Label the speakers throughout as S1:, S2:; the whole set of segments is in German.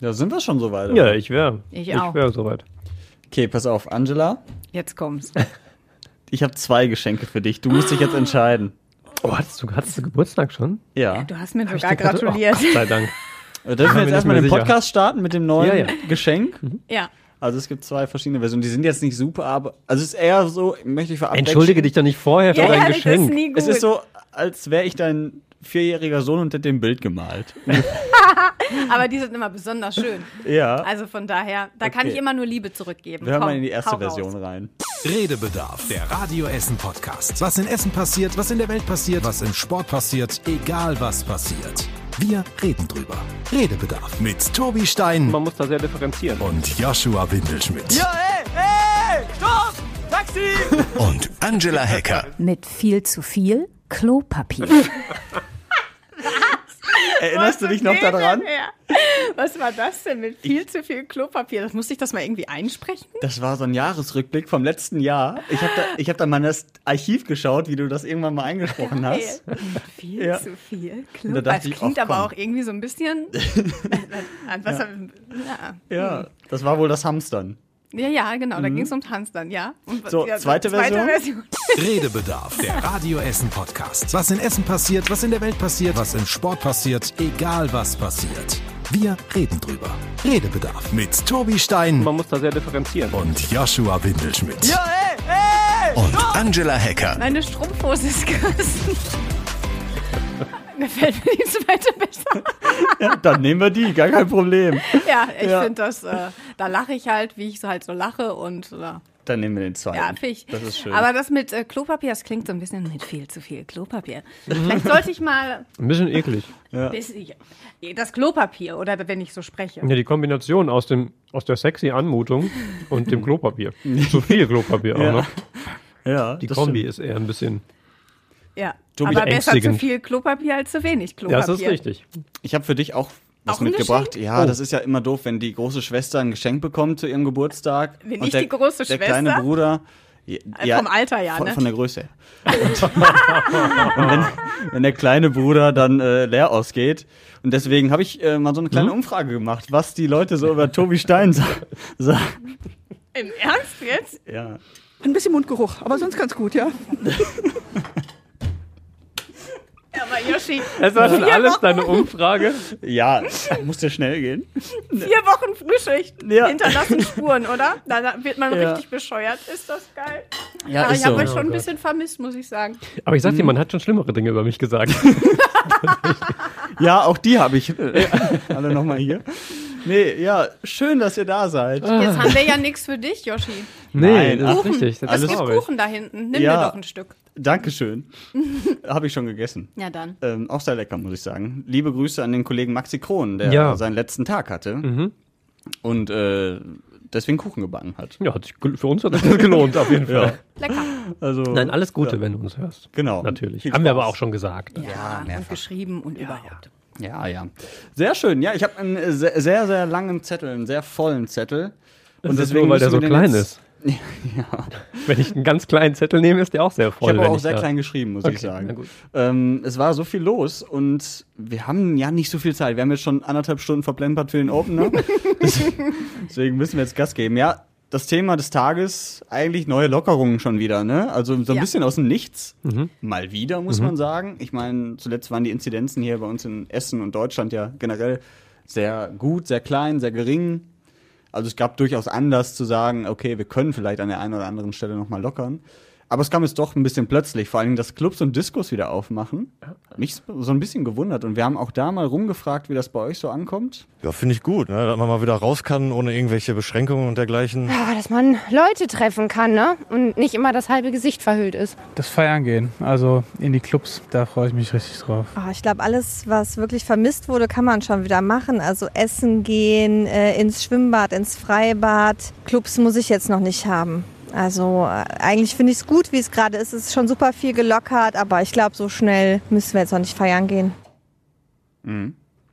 S1: Ja, sind wir schon soweit?
S2: Ja,
S1: oder?
S2: ich wäre.
S3: Ich auch.
S2: Ich wäre soweit.
S1: Okay, pass auf, Angela.
S3: Jetzt kommt's.
S1: Ich habe zwei Geschenke für dich. Du musst dich jetzt entscheiden.
S2: Oh, hattest du, hattest du Geburtstag schon?
S1: Ja.
S3: Du hast mir sogar
S2: dir gratu-
S3: gratuliert.
S2: Oh, Gott sei Dank.
S1: Äh, Dürfen wir jetzt erstmal den
S2: sicher.
S1: Podcast starten mit dem neuen
S2: Ja, ja.
S1: Geschenk?
S3: Ja.
S1: Also es gibt zwei verschiedene Versionen. Die sind jetzt nicht super, aber also es ist eher so, möchte ich vorab
S2: Entschuldige dich doch nicht vorher für
S3: Ja,
S2: dein
S3: ja, das
S2: Geschenk.
S3: ist nie gut.
S1: Es ist so, als wäre ich dein vierjähriger Sohn und hätte ein Bild gemalt.
S3: Aber die sind immer besonders schön.
S1: ja.
S3: Also von daher, da kann
S1: Okay.
S3: ich immer nur Liebe zurückgeben.
S1: wir hören
S3: Komm,
S1: mal in die erste Version
S3: raus.
S1: rein.
S4: Redebedarf, der Radio Essen Podcast. Was in Essen passiert, was in der Welt passiert, was im Sport passiert, egal was passiert. Wir reden drüber. Redebedarf mit Tobi Stein
S2: Man muss da sehr differenzieren.
S4: und Joshua Windelschmidt
S1: Ja, ey, ey, stopp! Taxi!
S4: und Angela Hecker.
S5: Mit viel zu viel Klopapier.
S1: Erinnerst du dich noch daran?
S3: Was war das denn mit viel zu viel Klopapier? Das musste ich das mal irgendwie einsprechen?
S1: Das war so ein Jahresrückblick vom letzten Jahr. Ich habe da, ich hab da mal in das Archiv geschaut, wie du das irgendwann mal eingesprochen hast.
S3: Viel
S1: Ja.
S3: zu viel
S1: da
S3: Klopapier.
S1: dachte
S3: Das
S1: ich,
S3: klingt aber auch irgendwie so ein bisschen. was, ja.
S1: Ja, das war wohl das Hamstern.
S3: Ja, ja, genau. Da ging es ums Hamstern, ja. Und,
S1: Mhm. So,
S3: ja,
S1: zweite Version?
S3: Version.
S4: Redebedarf, der Radio Essen Podcast. Was in Essen passiert, was in der Welt passiert, was im Sport passiert, egal was passiert. Wir reden drüber. Redebedarf mit Tobi Stein
S2: Man muss da sehr differenzieren.
S4: und Joshua Windelschmidt
S1: Ja, ey, ey!
S4: und Angela Hecker.
S3: Meine Strumpfhose ist gerissen. Mir fällt mir die zweite besser.
S1: Ja, dann nehmen wir die, gar kein Problem.
S3: Ja, ich
S1: Ja.
S3: finde das, äh, da lache ich halt, wie ich so halt so lache und äh,
S1: Dann nehmen wir den zweiten.
S3: ja, ich.
S1: Das ist schön.
S3: Aber das mit äh, Klopapier, das klingt so ein bisschen mit viel zu viel Klopapier.
S1: Mhm.
S3: Vielleicht sollte ich mal
S2: Ein bisschen eklig.
S3: bisschen, das Klopapier oder wenn ich so spreche.
S2: Ja, die Kombination aus, dem, aus der sexy Anmutung und dem Klopapier. Zu viel Klopapier auch
S1: Ja.
S2: noch.
S1: ja,
S2: Die
S1: das
S2: Kombi
S1: stimmt.
S2: ist eher ein bisschen.
S3: Ja,
S1: Tobi,
S3: aber besser zu viel Klopapier als zu wenig
S2: Ja,
S3: Klopapier.
S2: das ist richtig.
S1: Ich habe für dich auch was
S3: Auch
S1: mitgebracht. Ja,
S2: Oh.
S1: das ist ja immer doof, wenn die große Schwester ein Geschenk bekommt zu ihrem Geburtstag.
S3: Bin
S1: und
S3: ich
S1: der,
S3: die große
S1: Der
S3: Schwester?
S1: kleine Bruder. Ja,
S3: Äh, vom Alter ja,
S1: von,
S3: ne?
S1: Von der Größe. Und, und wenn, wenn der kleine Bruder dann äh, leer ausgeht. Und deswegen habe ich äh, mal so eine
S3: Mhm.
S1: kleine Umfrage gemacht, was die Leute so über Tobi Stein sa sagen.
S3: Im Ernst jetzt?
S1: Ja.
S6: Ein bisschen Mundgeruch, aber sonst ganz gut, ja.
S3: Aber Yoshi,
S2: Es war schon alles
S3: Wochen.
S2: deine Umfrage.
S1: Ja, muss ja schnell gehen.
S3: vier Wochen Frühschicht
S1: Ja.
S3: hinterlassen Spuren, oder? Da wird man
S1: Ja.
S3: richtig bescheuert. Ist das geil?
S1: Ja,
S3: aber
S1: ist
S3: ich habe
S1: so.
S3: euch schon ein bisschen vermisst, muss ich sagen.
S2: Aber ich sag
S1: Mhm.
S2: dir, man hat schon schlimmere Dinge über mich gesagt.
S1: Ja, auch die habe ich äh, alle nochmal hier. Nee, ja, schön, dass ihr da seid.
S3: Jetzt haben wir ja nichts für dich, Yoshi.
S2: Nee,
S1: Nein,
S2: das ist richtig. Das
S3: Es
S2: ist
S3: gibt
S2: traurig.
S3: Kuchen da hinten. Nimm
S1: Ja.
S3: dir doch ein Stück.
S1: Dankeschön. habe ich schon gegessen.
S3: Ja, dann.
S1: Ähm, auch sehr lecker, muss ich sagen. Liebe Grüße an den Kollegen Maxi Kron, der
S2: Ja.
S1: seinen letzten Tag hatte
S2: Mhm.
S1: und äh, deswegen Kuchen gebacken hat.
S2: Ja, hat sich, für uns hat das gelohnt, auf jeden Fall.
S3: Lecker.
S1: Also,
S2: Nein, alles Gute, wenn du uns hörst.
S1: Genau.
S2: Natürlich. Haben wir aber auch schon gesagt.
S3: Ja,
S1: mehrfach.
S3: und geschrieben und überhaupt.
S1: Ja, ja. Sehr schön. Ja, ich habe einen äh, sehr, sehr, langen Zettel, einen sehr vollen Zettel.
S2: Und das ist nur, weil der so klein ist. Wenn ich einen ganz kleinen Zettel nehme, ist der auch sehr
S1: Ich
S2: voll.
S1: habe
S2: wenn
S1: auch sehr
S2: da-
S1: klein geschrieben, muss
S2: Okay,
S1: ich sagen. Ähm, es war so viel los und wir haben ja nicht so viel Zeit. Wir haben jetzt schon anderthalb Stunden verplempert für den Opener. Deswegen müssen wir jetzt Gas geben. Ja, das Thema des Tages, eigentlich neue Lockerungen schon wieder, ne? Also so ein
S3: Ja.
S1: bisschen aus dem Nichts.
S2: Mhm.
S1: Mal wieder, muss man sagen. Ich meine, zuletzt waren die Inzidenzen hier bei uns in Essen und Deutschland ja generell sehr gut, sehr klein, sehr gering. Also es gab durchaus Anlass zu sagen, okay, wir können vielleicht an der einen oder anderen Stelle nochmal lockern. Aber es kam jetzt doch ein bisschen plötzlich, vor allem, dass Clubs und Diskos wieder aufmachen. Mich so ein bisschen gewundert. Und wir haben auch da mal rumgefragt, wie das bei euch so ankommt.
S7: Ja, finde ich gut, ne? dass man mal wieder raus kann, ohne irgendwelche Beschränkungen und dergleichen.
S8: Ja, dass man Leute treffen kann, ne? Und nicht immer das halbe Gesicht verhüllt ist.
S9: Das Feiern gehen, also in die Clubs, da freue ich mich richtig drauf.
S10: Ah, ich glaube, alles, was wirklich vermisst wurde, kann man schon wieder machen. Also essen gehen, äh, ins Schwimmbad, ins Freibad. Clubs muss ich jetzt noch nicht haben. Also äh, eigentlich finde ich es gut, wie es gerade ist. Es ist schon super viel gelockert, aber ich glaube, so schnell müssen wir jetzt noch nicht feiern gehen.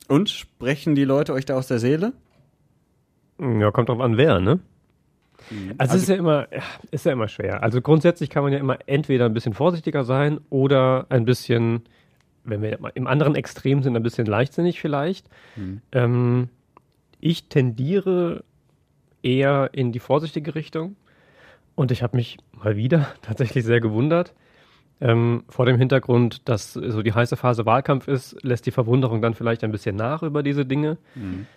S1: Und sprechen die Leute euch da aus der Seele?
S2: Ja, kommt drauf an, wer, ne? Also, es ist ja immer, ist ja immer schwer. Also grundsätzlich kann man ja immer entweder ein bisschen vorsichtiger sein oder ein bisschen, wenn wir mal im anderen Extrem sind, ein bisschen leichtsinnig vielleicht. Ähm, ich tendiere eher in die vorsichtige Richtung. Und ich habe mich mal wieder tatsächlich sehr gewundert. Ähm, vor dem Hintergrund, dass so die heiße Phase Wahlkampf ist, lässt die Verwunderung dann vielleicht ein bisschen nach über diese Dinge.
S1: Mhm.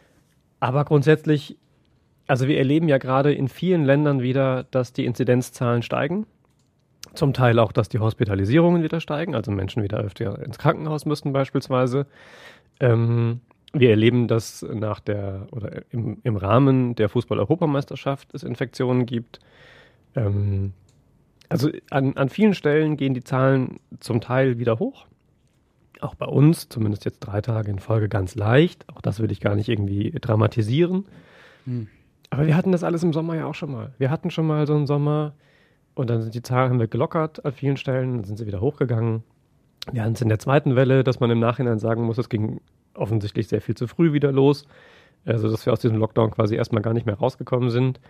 S2: Aber grundsätzlich, also wir erleben ja gerade in vielen Ländern wieder, dass die Inzidenzzahlen steigen. Zum Teil auch, dass die Hospitalisierungen wieder steigen, also Menschen wieder öfter ins Krankenhaus müssen beispielsweise. Ähm, wir erleben, dass nach der oder im, im Rahmen der Fußball-Europameisterschaft es Infektionen gibt. Ähm, also an, an vielen Stellen gehen die Zahlen zum Teil wieder hoch. Auch bei uns, zumindest jetzt drei Tage in Folge ganz leicht. Auch das will ich gar nicht irgendwie dramatisieren.
S1: Hm.
S2: Aber wir hatten das alles im Sommer ja auch schon mal. Wir hatten schon mal so einen Sommer und dann sind die Zahlen haben wir gelockert an vielen Stellen, dann sind sie wieder hochgegangen. Wir hatten es in der zweiten Welle, dass man im Nachhinein sagen muss, es ging offensichtlich sehr viel zu früh wieder los. Also, dass wir aus diesem Lockdown quasi erstmal gar nicht mehr rausgekommen sind.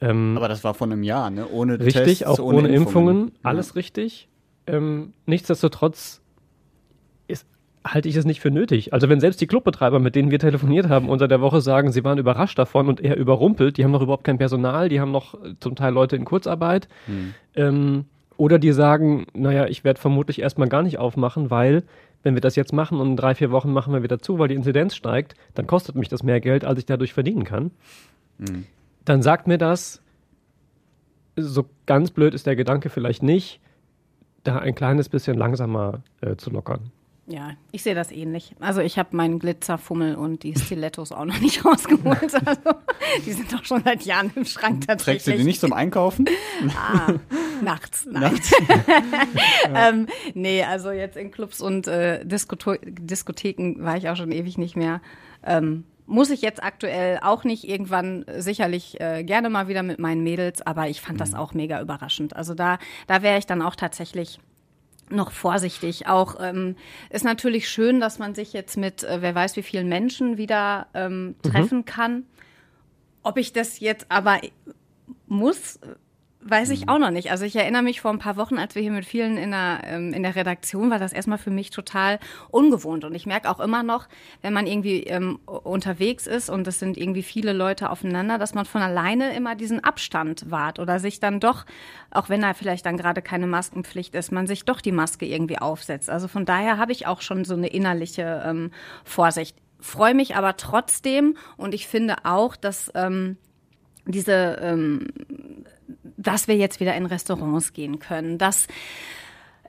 S2: Ähm,
S1: Aber das war vor einem Jahr, ne? Ohne
S2: richtig,
S1: Tests,
S2: auch ohne, Impfungen,
S1: Impfungen.
S2: alles richtig. Ähm, nichtsdestotrotz ist, halte ich es nicht für nötig. Also wenn selbst die Clubbetreiber, mit denen wir telefoniert haben, unter der Woche sagen, sie waren überrascht davon und eher überrumpelt, die haben noch überhaupt kein Personal, die haben noch äh, zum Teil Leute in Kurzarbeit.
S1: Hm.
S2: Ähm, oder die sagen, naja, ich werde vermutlich erstmal gar nicht aufmachen, weil wenn wir das jetzt machen und in drei, vier Wochen machen wir wieder zu, weil die Inzidenz steigt, dann kostet mich das mehr Geld, als ich dadurch verdienen kann.
S1: Hm.
S2: Dann sagt mir das, so ganz blöd ist der Gedanke vielleicht nicht, da ein kleines bisschen langsamer äh, zu lockern.
S3: Ja, ich sehe das ähnlich. Also ich habe meinen Glitzerfummel und die Stilettos auch noch nicht rausgeholt. Also, die sind doch schon seit Jahren im Schrank tatsächlich.
S1: Trägst du die nicht zum Einkaufen?
S3: Ah, nachts, nein.
S1: Nachts.
S3: ähm, nee, also jetzt in Clubs und äh, Diskotheken war ich auch schon ewig nicht mehr. Ähm, muss ich jetzt aktuell auch nicht irgendwann äh, sicherlich äh, gerne mal wieder mit meinen Mädels, aber ich fand das auch mega überraschend. Also da, da wäre ich dann auch tatsächlich noch vorsichtig. Auch ähm, ist natürlich schön, dass man sich jetzt mit äh, wer weiß wie vielen Menschen wieder ähm, treffen kann. Ob ich das jetzt aber muss, weiß ich auch noch nicht. Also ich erinnere mich vor ein paar Wochen, als wir hier mit vielen in der, ähm, in der Redaktion, war das erstmal für mich total ungewohnt. Und ich merke auch immer noch, wenn man irgendwie ähm, unterwegs ist und es sind irgendwie viele Leute aufeinander, dass man von alleine immer diesen Abstand wahrt oder sich dann doch, auch wenn da vielleicht dann gerade keine Maskenpflicht ist, man sich doch die Maske irgendwie aufsetzt. Also von daher habe ich auch schon so eine innerliche ähm, Vorsicht. Freue mich aber trotzdem und ich finde auch, dass ähm, diese ähm, dass wir jetzt wieder in Restaurants gehen können, dass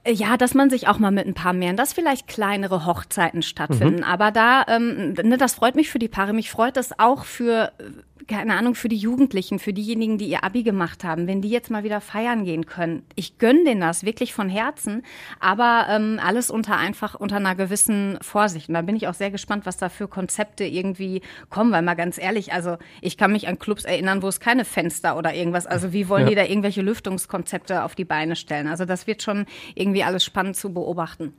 S3: äh, ja, dass man sich auch mal mit ein paar mehr, dass vielleicht kleinere Hochzeiten stattfinden.
S2: Mhm.
S3: Aber da, ähm, ne, das freut mich für die Paare. Mich freut das auch für, äh, keine Ahnung, für die Jugendlichen, für diejenigen, die ihr Abi gemacht haben, wenn die jetzt mal wieder feiern gehen können. Ich gönne denen das wirklich von Herzen, aber ähm, alles unter einfach unter einer gewissen Vorsicht. Und da bin ich auch sehr gespannt, was da für Konzepte irgendwie kommen, weil mal ganz ehrlich, also ich kann mich an Clubs erinnern, wo es keine Fenster oder irgendwas, also wie wollen
S2: Ja.
S3: die da irgendwelche Lüftungskonzepte auf die Beine stellen? Also das wird schon irgendwie alles spannend zu beobachten.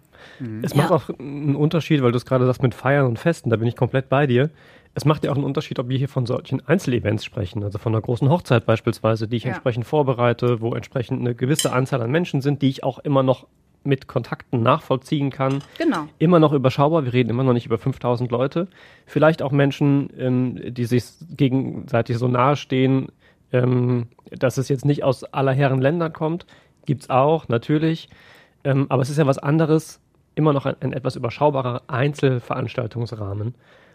S2: Es
S3: Ja.
S2: macht auch einen Unterschied, weil du es gerade sagst mit Feiern und Festen, da bin ich komplett bei dir. Es macht ja auch einen Unterschied, ob wir hier von solchen Einzelevents sprechen, also von einer großen Hochzeit beispielsweise, die ich
S3: Ja.
S2: entsprechend vorbereite, wo entsprechend eine gewisse Anzahl an Menschen sind, die ich auch immer noch mit Kontakten nachvollziehen kann.
S3: Genau.
S2: Immer noch überschaubar, wir reden immer noch nicht über 5000 Leute. Vielleicht auch Menschen, ähm, die sich gegenseitig so nahe stehen, ähm, dass es jetzt nicht aus aller Herren Ländern kommt. Gibt's auch, natürlich. Ähm, aber es ist ja was anderes, immer noch ein, ein etwas überschaubarer Einzelveranstaltungsrahmen,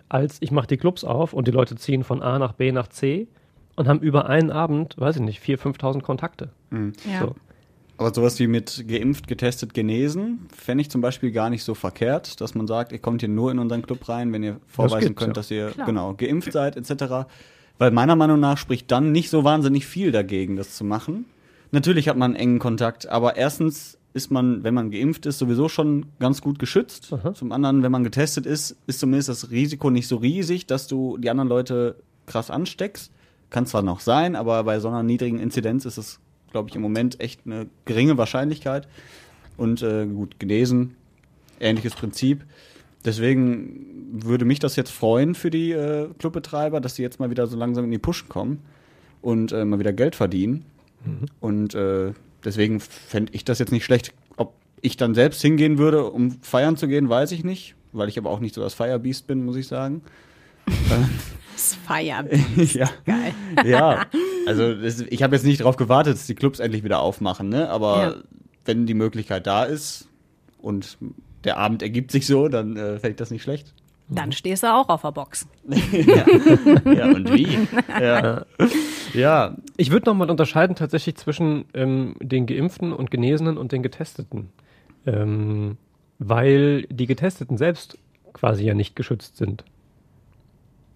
S2: als ich mache die Clubs auf und die Leute ziehen von A nach B nach C und haben über einen Abend, weiß ich nicht, 4.000, 5.000 Kontakte.
S3: Ja.
S2: So.
S1: Aber sowas wie mit geimpft, getestet, genesen, fände ich zum Beispiel gar nicht so verkehrt, dass man sagt, ihr kommt hier nur in unseren Club rein, wenn ihr vorweisen könnt,
S2: ja.
S1: dass ihr
S3: Klar.
S1: genau geimpft seid, etc. Weil meiner Meinung nach spricht dann nicht so wahnsinnig viel dagegen, das zu machen. Natürlich hat man einen engen Kontakt, aber erstens ist man, wenn man geimpft ist, sowieso schon ganz gut geschützt.
S2: Aha.
S1: Zum anderen, wenn man getestet ist, ist zumindest das Risiko nicht so riesig, dass du die anderen Leute krass ansteckst. Kann zwar noch sein, aber bei so einer niedrigen Inzidenz ist es, glaube ich, im Moment echt eine geringe Wahrscheinlichkeit. Und äh, gut, genesen, ähnliches Prinzip. Deswegen würde mich das jetzt freuen für die äh, Clubbetreiber, dass sie jetzt mal wieder so langsam in die Pushen kommen und äh, mal wieder Geld verdienen. Und äh, deswegen fände ich das jetzt nicht schlecht. Ob ich dann selbst hingehen würde, um feiern zu gehen, weiß ich nicht, weil ich aber auch nicht so das Firebeast bin, muss ich sagen.
S3: Das feiern.
S1: ja.
S3: Geil.
S1: ja, also das, ich habe jetzt nicht darauf gewartet, dass die Clubs endlich wieder aufmachen, ne? Aber
S3: Ja.
S1: wenn die Möglichkeit da ist und der Abend ergibt sich so, dann äh, fände ich das nicht schlecht.
S3: Dann stehst du auch auf der Box.
S1: Ja, und wie? ja. Ja,
S2: Ich würde nochmal unterscheiden tatsächlich zwischen ähm, den Geimpften und Genesenen und den Getesteten. Ähm, weil die Getesteten selbst quasi ja nicht geschützt sind.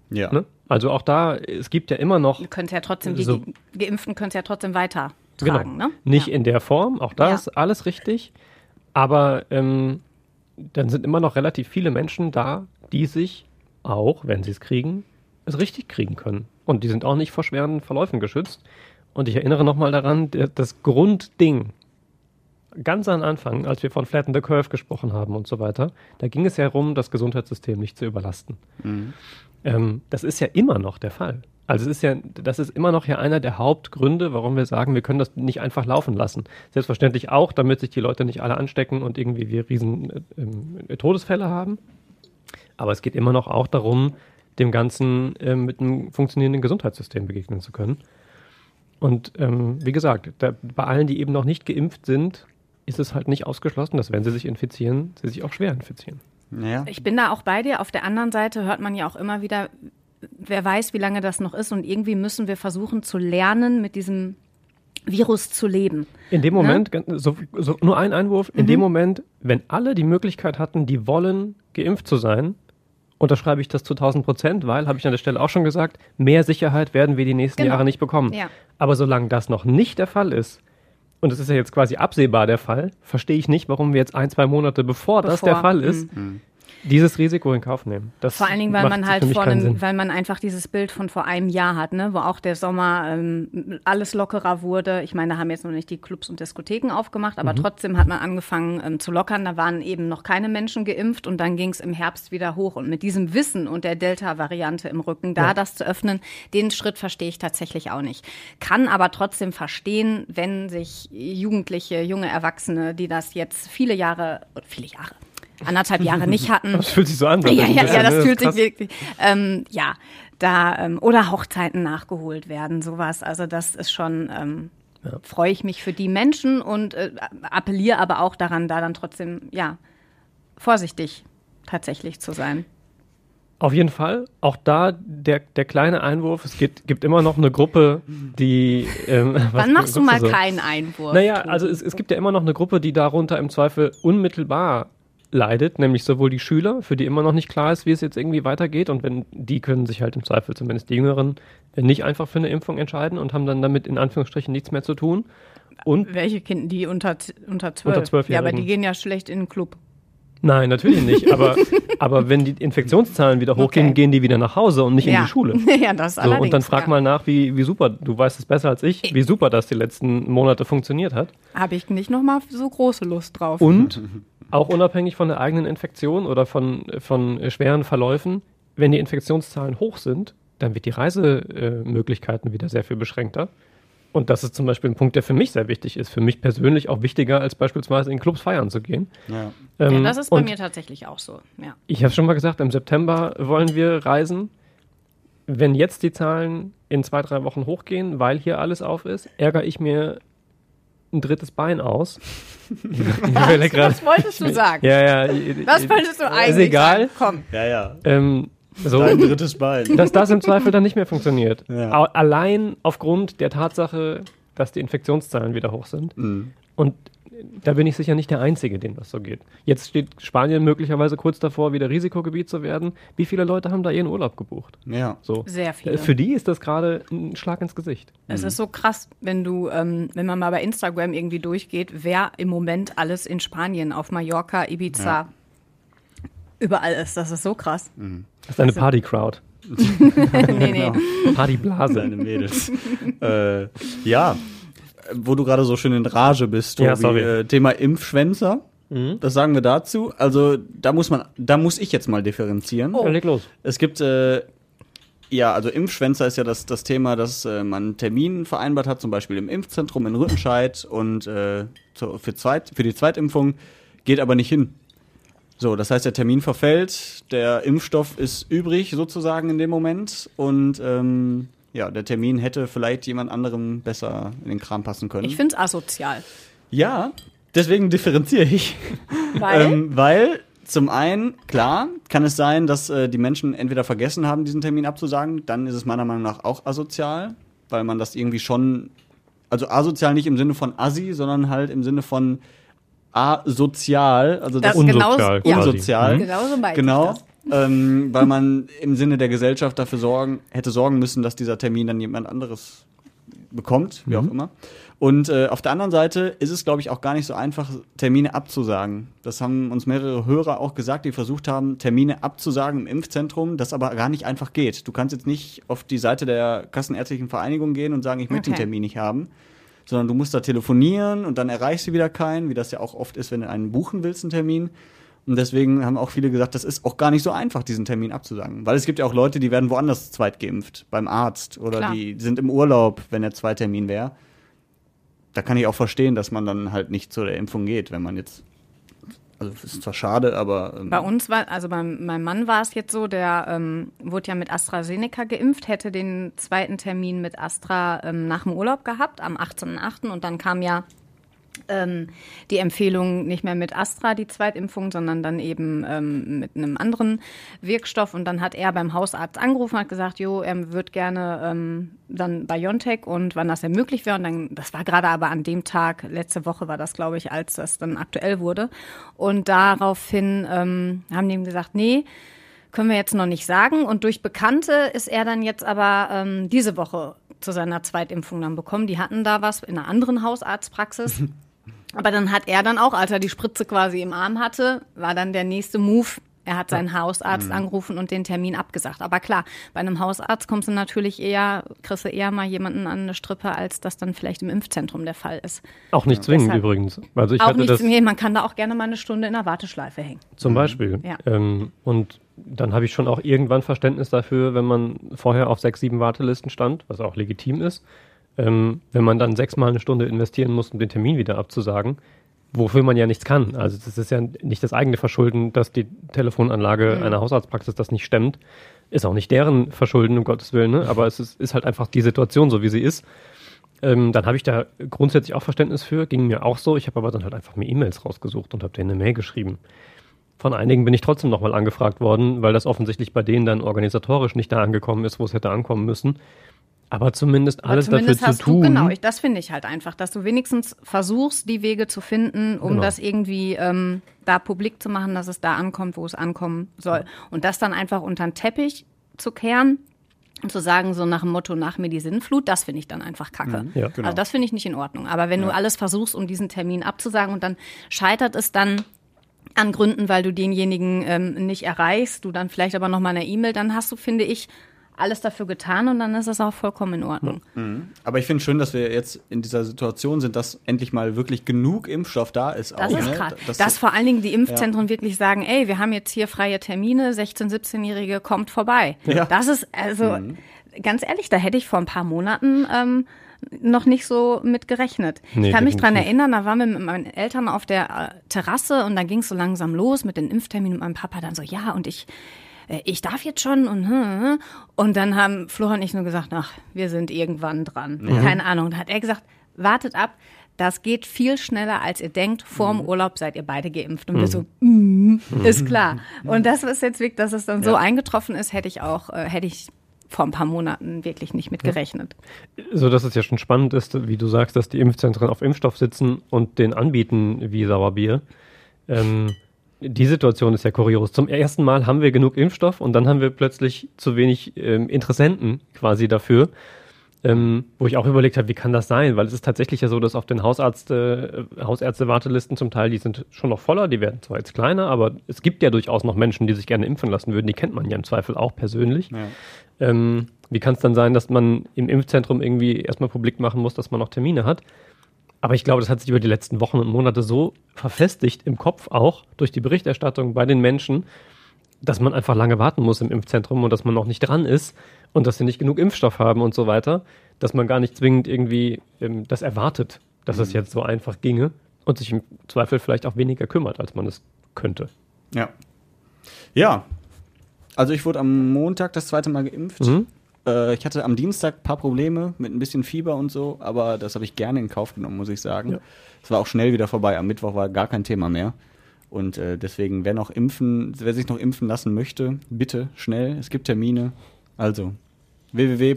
S1: ja.
S2: Ne? Also auch da, es gibt ja immer noch
S3: Du könntest ja trotzdem, die
S2: So.
S3: Ge- Geimpften können es ja trotzdem weitertragen,
S2: Genau.
S3: ne?
S2: Nicht
S3: ja.
S2: in der Form, auch das,
S3: Ja.
S2: alles richtig. Aber ähm, dann sind immer noch relativ viele Menschen da, die sich auch, wenn sie es kriegen, es richtig kriegen können. Und die sind auch nicht vor schweren Verläufen geschützt. Und ich erinnere nochmal daran, das Grundding, ganz am Anfang, als wir von Flatten the Curve gesprochen haben und so weiter, da ging es ja darum, das Gesundheitssystem nicht zu überlasten. Ähm, das ist ja immer noch der Fall. Also es ist ja, das ist immer noch ja einer der Hauptgründe, warum wir sagen, wir können das nicht einfach laufen lassen. Selbstverständlich auch, damit sich die Leute nicht alle anstecken und irgendwie wir riesen äh, ähm, Todesfälle haben. Aber es geht immer noch auch darum, dem Ganzen äh, mit einem funktionierenden Gesundheitssystem begegnen zu können. Und ähm, wie gesagt, da, bei allen, die eben noch nicht geimpft sind, ist es halt nicht ausgeschlossen, dass wenn sie sich infizieren, sie sich auch schwer infizieren.
S1: Ja.
S3: Ich bin da auch bei dir. Auf der anderen Seite hört man ja auch immer wieder, wer weiß, wie lange das noch ist. Und irgendwie müssen wir versuchen zu lernen, mit diesem Virus zu leben.
S2: In dem Moment, ganz- so, so, nur ein Einwurf, in dem Moment, wenn alle die Möglichkeit hatten, die wollen, geimpft zu sein, unterschreibe ich das zu 1000 Prozent, weil, habe ich an der Stelle auch schon gesagt, mehr Sicherheit werden wir die nächsten
S3: Genau.
S2: Jahre nicht bekommen.
S3: Ja.
S2: Aber solange das noch nicht der Fall ist, und es ist ja jetzt quasi absehbar der Fall, verstehe ich nicht, warum wir jetzt ein, zwei Monate bevor, das der
S3: Bevor,
S2: Fall ist, dieses Risiko in Kauf nehmen. Das
S3: Vor allen Dingen, weil man halt vor einem, weil man einfach dieses Bild von vor einem Jahr hat, ne, wo auch der Sommer ähm, alles lockerer wurde. Ich meine, da haben jetzt noch nicht die Clubs und Diskotheken aufgemacht, aber
S2: Mhm.
S3: trotzdem hat man angefangen ähm, zu lockern. Da waren eben noch keine Menschen geimpft und dann ging es im Herbst wieder hoch. Und mit diesem Wissen und der Delta-Variante im Rücken, da
S2: Ja.
S3: das zu öffnen, den Schritt verstehe ich tatsächlich auch nicht. Kann aber trotzdem verstehen, wenn sich Jugendliche, junge Erwachsene, die das jetzt viele Jahre, viele Jahre, anderthalb Jahre nicht hatten,
S2: Das fühlt sich so an.
S3: ja, ja, ja, das
S2: ne?
S3: fühlt sich wirklich, ähm, ja, da, ähm, oder Hochzeiten nachgeholt werden, sowas. Also das ist schon, ähm, freue ich mich für die Menschen und äh, appelliere aber auch daran, da dann trotzdem, ja, vorsichtig tatsächlich zu sein.
S2: Auf jeden Fall. Auch da der, der kleine Einwurf. Es gibt, gibt immer noch eine Gruppe, die. Ähm,
S3: Wann machst du mal
S2: so?
S3: keinen Einwurf?
S2: Naja, also es, es gibt ja immer noch eine Gruppe, die darunter im Zweifel unmittelbar leidet, nämlich sowohl die Schüler, für die immer noch nicht klar ist, wie es jetzt irgendwie weitergeht. Und wenn die können sich halt im Zweifel, zumindest die Jüngeren, nicht einfach für eine Impfung entscheiden und haben dann damit in Anführungsstrichen nichts mehr zu tun. Und
S3: Welche Kinder, die unter, unter zwölf?
S2: Unter Zwölfjährigen.
S3: Ja, aber die gehen ja schlecht in den Club.
S2: nein, natürlich nicht. Aber, aber wenn die Infektionszahlen wieder hochgehen,
S3: Okay.
S2: gehen die wieder nach Hause und nicht in
S3: ja.
S2: die Schule.
S3: ja, das
S2: So,
S3: allerdings.
S2: und dann frag
S3: ja.
S2: mal nach, wie, wie super, du weißt es besser als ich, wie super das die letzten Monate funktioniert hat.
S3: Habe ich nicht noch mal so große Lust drauf.
S2: Und auch unabhängig von der eigenen Infektion oder von, von schweren Verläufen, wenn die Infektionszahlen hoch sind, dann wird die Reisemöglichkeiten wieder sehr viel beschränkter. Und das ist zum Beispiel ein Punkt, der für mich sehr wichtig ist. Für mich persönlich auch wichtiger, als beispielsweise in Clubs feiern zu gehen.
S1: Ja.
S3: Ja,
S2: Ähm,
S3: das ist bei mir tatsächlich auch so. Ja.
S2: Ich habe schon mal gesagt, im September wollen wir reisen. Wenn jetzt die Zahlen in zwei, drei Wochen hochgehen, weil hier alles auf ist, ärgere ich mir ein drittes Bein aus.
S3: Was, was wolltest du sagen?
S2: Ja, ja.
S3: Was wolltest du eigentlich
S2: Ist egal.
S3: sagen? Komm.
S1: Ja, ja.
S2: Ähm, so,
S1: Dein drittes Bein.
S2: dass das im Zweifel dann nicht mehr funktioniert.
S1: Ja.
S2: Allein aufgrund der Tatsache, dass die Infektionszahlen wieder hoch sind.
S1: Mhm.
S2: Und da bin ich sicher nicht der Einzige, dem das so geht. Jetzt steht Spanien möglicherweise kurz davor, wieder Risikogebiet zu werden. Wie viele Leute haben da ihren Urlaub gebucht?
S1: Ja.
S2: So.
S3: Sehr viele.
S2: Äh, Für die ist das gerade ein Schlag ins Gesicht.
S3: Es ist so krass, wenn du, ähm, wenn man mal bei Instagram irgendwie durchgeht, wer im Moment alles in Spanien, auf Mallorca, Ibiza,
S1: Ja.
S3: überall ist. Das ist so krass.
S2: Das ist eine Party-Crowd.
S3: nee, nee.
S2: Partyblase.
S1: Deine Mädels. äh, ja, wo du gerade so schön in Rage bist, Tobi.
S2: Ja, sorry.
S1: Äh, Thema Impfschwänzer. Das sagen wir dazu. Also da muss man, da muss ich jetzt mal differenzieren.
S2: Ja, leg los.
S1: Es gibt äh, ja, also Impfschwänzer ist ja das, das Thema, dass äh, man einen Termin vereinbart hat, zum Beispiel im Impfzentrum in Rüttenscheid und äh, zu, für, Zweit, für die Zweitimpfung geht aber nicht hin. So, das heißt, der Termin verfällt, der Impfstoff ist übrig sozusagen in dem Moment und ähm, ja, der Termin hätte vielleicht jemand anderem besser in den Kram passen können.
S3: Ich finde es asozial.
S1: Ja, deswegen differenziere ich.
S3: Weil?
S1: ähm, weil zum einen, klar, kann es sein, dass äh, die Menschen entweder vergessen haben, diesen Termin abzusagen, dann ist es meiner Meinung nach auch asozial, weil man das irgendwie schon, also asozial nicht im Sinne von assi, sondern halt im Sinne von asozial, also das,
S3: Das genau-
S2: Unsozial
S3: ja.
S2: quasi.
S1: unsozial.
S3: Genauso
S1: Genau. Ähm, weil man im Sinne der Gesellschaft dafür sorgen, hätte sorgen müssen, dass dieser Termin dann jemand anderes bekommt, wie auch immer. Und äh, auf der anderen Seite ist es, glaube ich, auch gar nicht so einfach, Termine abzusagen. Das haben uns mehrere Hörer auch gesagt, die versucht haben, Termine abzusagen im Impfzentrum, das aber gar nicht einfach geht. Du kannst jetzt nicht auf die Seite der Kassenärztlichen Vereinigung gehen und sagen, ich möchte den
S3: Okay.
S1: Termin nicht haben, sondern du musst da telefonieren und dann erreichst du wieder keinen, wie das ja auch oft ist, wenn du einen buchen willst, einen Termin. Und deswegen haben auch viele gesagt, das ist auch gar nicht so einfach, diesen Termin abzusagen. Weil es gibt ja auch Leute, die werden woanders zweitgeimpft, beim Arzt oder
S3: Klar.
S1: die sind im Urlaub, wenn der Zweitermin wäre. Da kann ich auch verstehen, dass man dann halt nicht zu der Impfung geht, wenn man jetzt. Also es ist zwar schade, aber. Ähm,
S3: Bei uns war, also bei meinem Mann war es jetzt so, der ähm, wurde ja mit AstraZeneca geimpft, hätte den zweiten Termin mit Astra ähm, nach dem Urlaub gehabt, am 18.8. Und dann kam ja ähm, die Empfehlung nicht mehr mit Astra, die Zweitimpfung, sondern dann eben ähm, mit einem anderen Wirkstoff. Und dann hat er beim Hausarzt angerufen, hat gesagt, jo, er wird gerne ähm, dann BioNTech und wann das denn möglich wäre. Und dann, das war gerade aber an dem Tag, letzte Woche war das, glaube ich, als das dann aktuell wurde. Und daraufhin ähm, haben die ihm gesagt, nee, können wir jetzt noch nicht sagen. Und durch Bekannte ist er dann jetzt aber ähm, diese Woche zu seiner Zweitimpfung dann bekommen. Die hatten da was in einer anderen Hausarztpraxis. aber dann hat er dann auch, als er die Spritze quasi im Arm hatte, war dann der nächste Move. Er hat seinen Hausarzt angerufen und den Termin abgesagt. Aber klar, bei einem Hausarzt kommst du natürlich eher, kriegst du eher mal jemanden an eine Strippe, als das dann vielleicht im Impfzentrum der Fall ist.
S2: Auch nicht zwingend
S3: Deshalb-
S2: übrigens. Also ich
S3: auch
S2: hatte
S3: nicht,
S2: das
S3: nee, man kann da auch gerne mal eine Stunde in der Warteschleife hängen.
S2: zum Beispiel.
S3: Ja.
S2: Ähm, und dann habe ich schon auch irgendwann Verständnis dafür, wenn man vorher auf sechs, sieben Wartelisten stand, was auch legitim ist. Ähm, wenn man dann sechsmal eine Stunde investieren muss, um den Termin wieder abzusagen, wofür man ja nichts kann. Also das ist ja nicht das eigene Verschulden, dass die Telefonanlage
S3: Mhm.
S2: einer Hausarztpraxis das nicht stemmt. Ist auch nicht deren Verschulden, um Gottes Willen, ne? aber es ist, ist halt einfach die Situation so, wie sie ist. Ähm, dann habe ich da grundsätzlich auch Verständnis für, ging mir auch so. Ich habe aber dann halt einfach mir E-Mails rausgesucht und habe denen eine Mail geschrieben. Von einigen bin ich trotzdem nochmal angefragt worden, weil das offensichtlich bei denen dann organisatorisch nicht da angekommen ist, wo es hätte ankommen müssen. Aber zumindest
S3: Aber
S2: alles
S3: zumindest
S2: dafür
S3: hast
S2: zu tun.
S3: Du, genau, ich, das finde ich halt einfach, dass du wenigstens versuchst, die Wege zu finden, um
S2: Genau.
S3: das irgendwie ähm, da publik zu machen, dass es da ankommt, wo es ankommen soll. Und das dann einfach unter den Teppich zu kehren und zu sagen, so nach dem Motto, nach mir die Sinnflut, das finde ich dann einfach kacke.
S2: Ja.
S1: Genau.
S3: Also das finde ich nicht in Ordnung. Aber wenn du alles versuchst, um diesen Termin abzusagen und dann scheitert es dann an Gründen, weil du denjenigen ähm, nicht erreichst, du dann vielleicht aber noch mal eine E-Mail, dann hast du, finde ich, alles dafür getan und dann ist das auch vollkommen in Ordnung.
S1: aber ich finde schön, dass wir jetzt in dieser Situation sind, dass endlich mal wirklich genug Impfstoff da ist.
S3: Das
S1: auch,
S3: ist
S1: ne?
S3: krass.
S1: Das-
S3: Dass vor allen Dingen die Impfzentren wirklich sagen, ey, wir haben jetzt hier freie Termine, 16-, 17-Jährige kommt vorbei.
S1: Ja.
S3: Das ist, also, ganz ehrlich, da hätte ich vor ein paar Monaten ähm, noch nicht so mit gerechnet.
S2: Nee,
S3: ich kann mich dran
S2: definitiv.
S3: erinnern, da waren wir mit meinen Eltern auf der äh, Terrasse und da ging es so langsam los mit den Impfterminen und mein Papa dann so, ja, und ich ich darf jetzt schon und hm, und dann haben Flora und ich nur gesagt, ach, wir sind irgendwann dran. Keine Ahnung. Da hat er gesagt, wartet ab, das geht viel schneller, als ihr denkt. Vor dem Urlaub seid ihr beide geimpft. Und wir so, mm, ist klar. Und das ist jetzt wirklich, dass es dann so eingetroffen ist, hätte ich auch, äh, hätte ich vor ein paar Monaten wirklich nicht mit gerechnet.
S2: So dass es ja schon spannend ist, wie du sagst, dass die Impfzentren auf Impfstoff sitzen und den anbieten wie Sauerbier. Ähm, die Situation ist ja kurios. Zum ersten Mal haben wir genug Impfstoff und dann haben wir plötzlich zu wenig ähm, Interessenten quasi dafür. Ähm, wo ich auch überlegt habe, wie kann das sein? Weil es ist tatsächlich ja so, dass auf den Hausarzt, äh, Hausärzte-Wartelisten zum Teil, die sind schon noch voller, die werden zwar jetzt kleiner, aber es gibt ja durchaus noch Menschen, die sich gerne impfen lassen würden. Die kennt man ja im Zweifel auch persönlich.
S1: Ja.
S2: Ähm, wie kann es dann sein, dass man im Impfzentrum irgendwie erstmal publik machen muss, dass man noch Termine hat? Aber ich glaube, das hat sich über die letzten Wochen und Monate so verfestigt im Kopf auch durch die Berichterstattung bei den Menschen, dass man einfach lange warten muss im Impfzentrum und dass man noch nicht dran ist und dass sie nicht genug Impfstoff haben und so weiter, dass man gar nicht zwingend irgendwie ähm, das erwartet, dass es jetzt so einfach ginge und sich im Zweifel vielleicht auch weniger kümmert, als man es könnte.
S1: Ja. Ja. Also ich wurde am Montag das zweite Mal geimpft.
S2: Mhm.
S1: Äh, ich hatte am Dienstag ein paar Probleme mit ein bisschen Fieber und so, aber das habe ich gerne in Kauf genommen, muss ich sagen.
S2: Ja.
S1: Es war auch schnell wieder vorbei. Am Mittwoch war gar kein Thema mehr. Und äh, deswegen, wer noch impfen, wer sich noch impfen lassen möchte, bitte schnell. Es gibt Termine. Also www.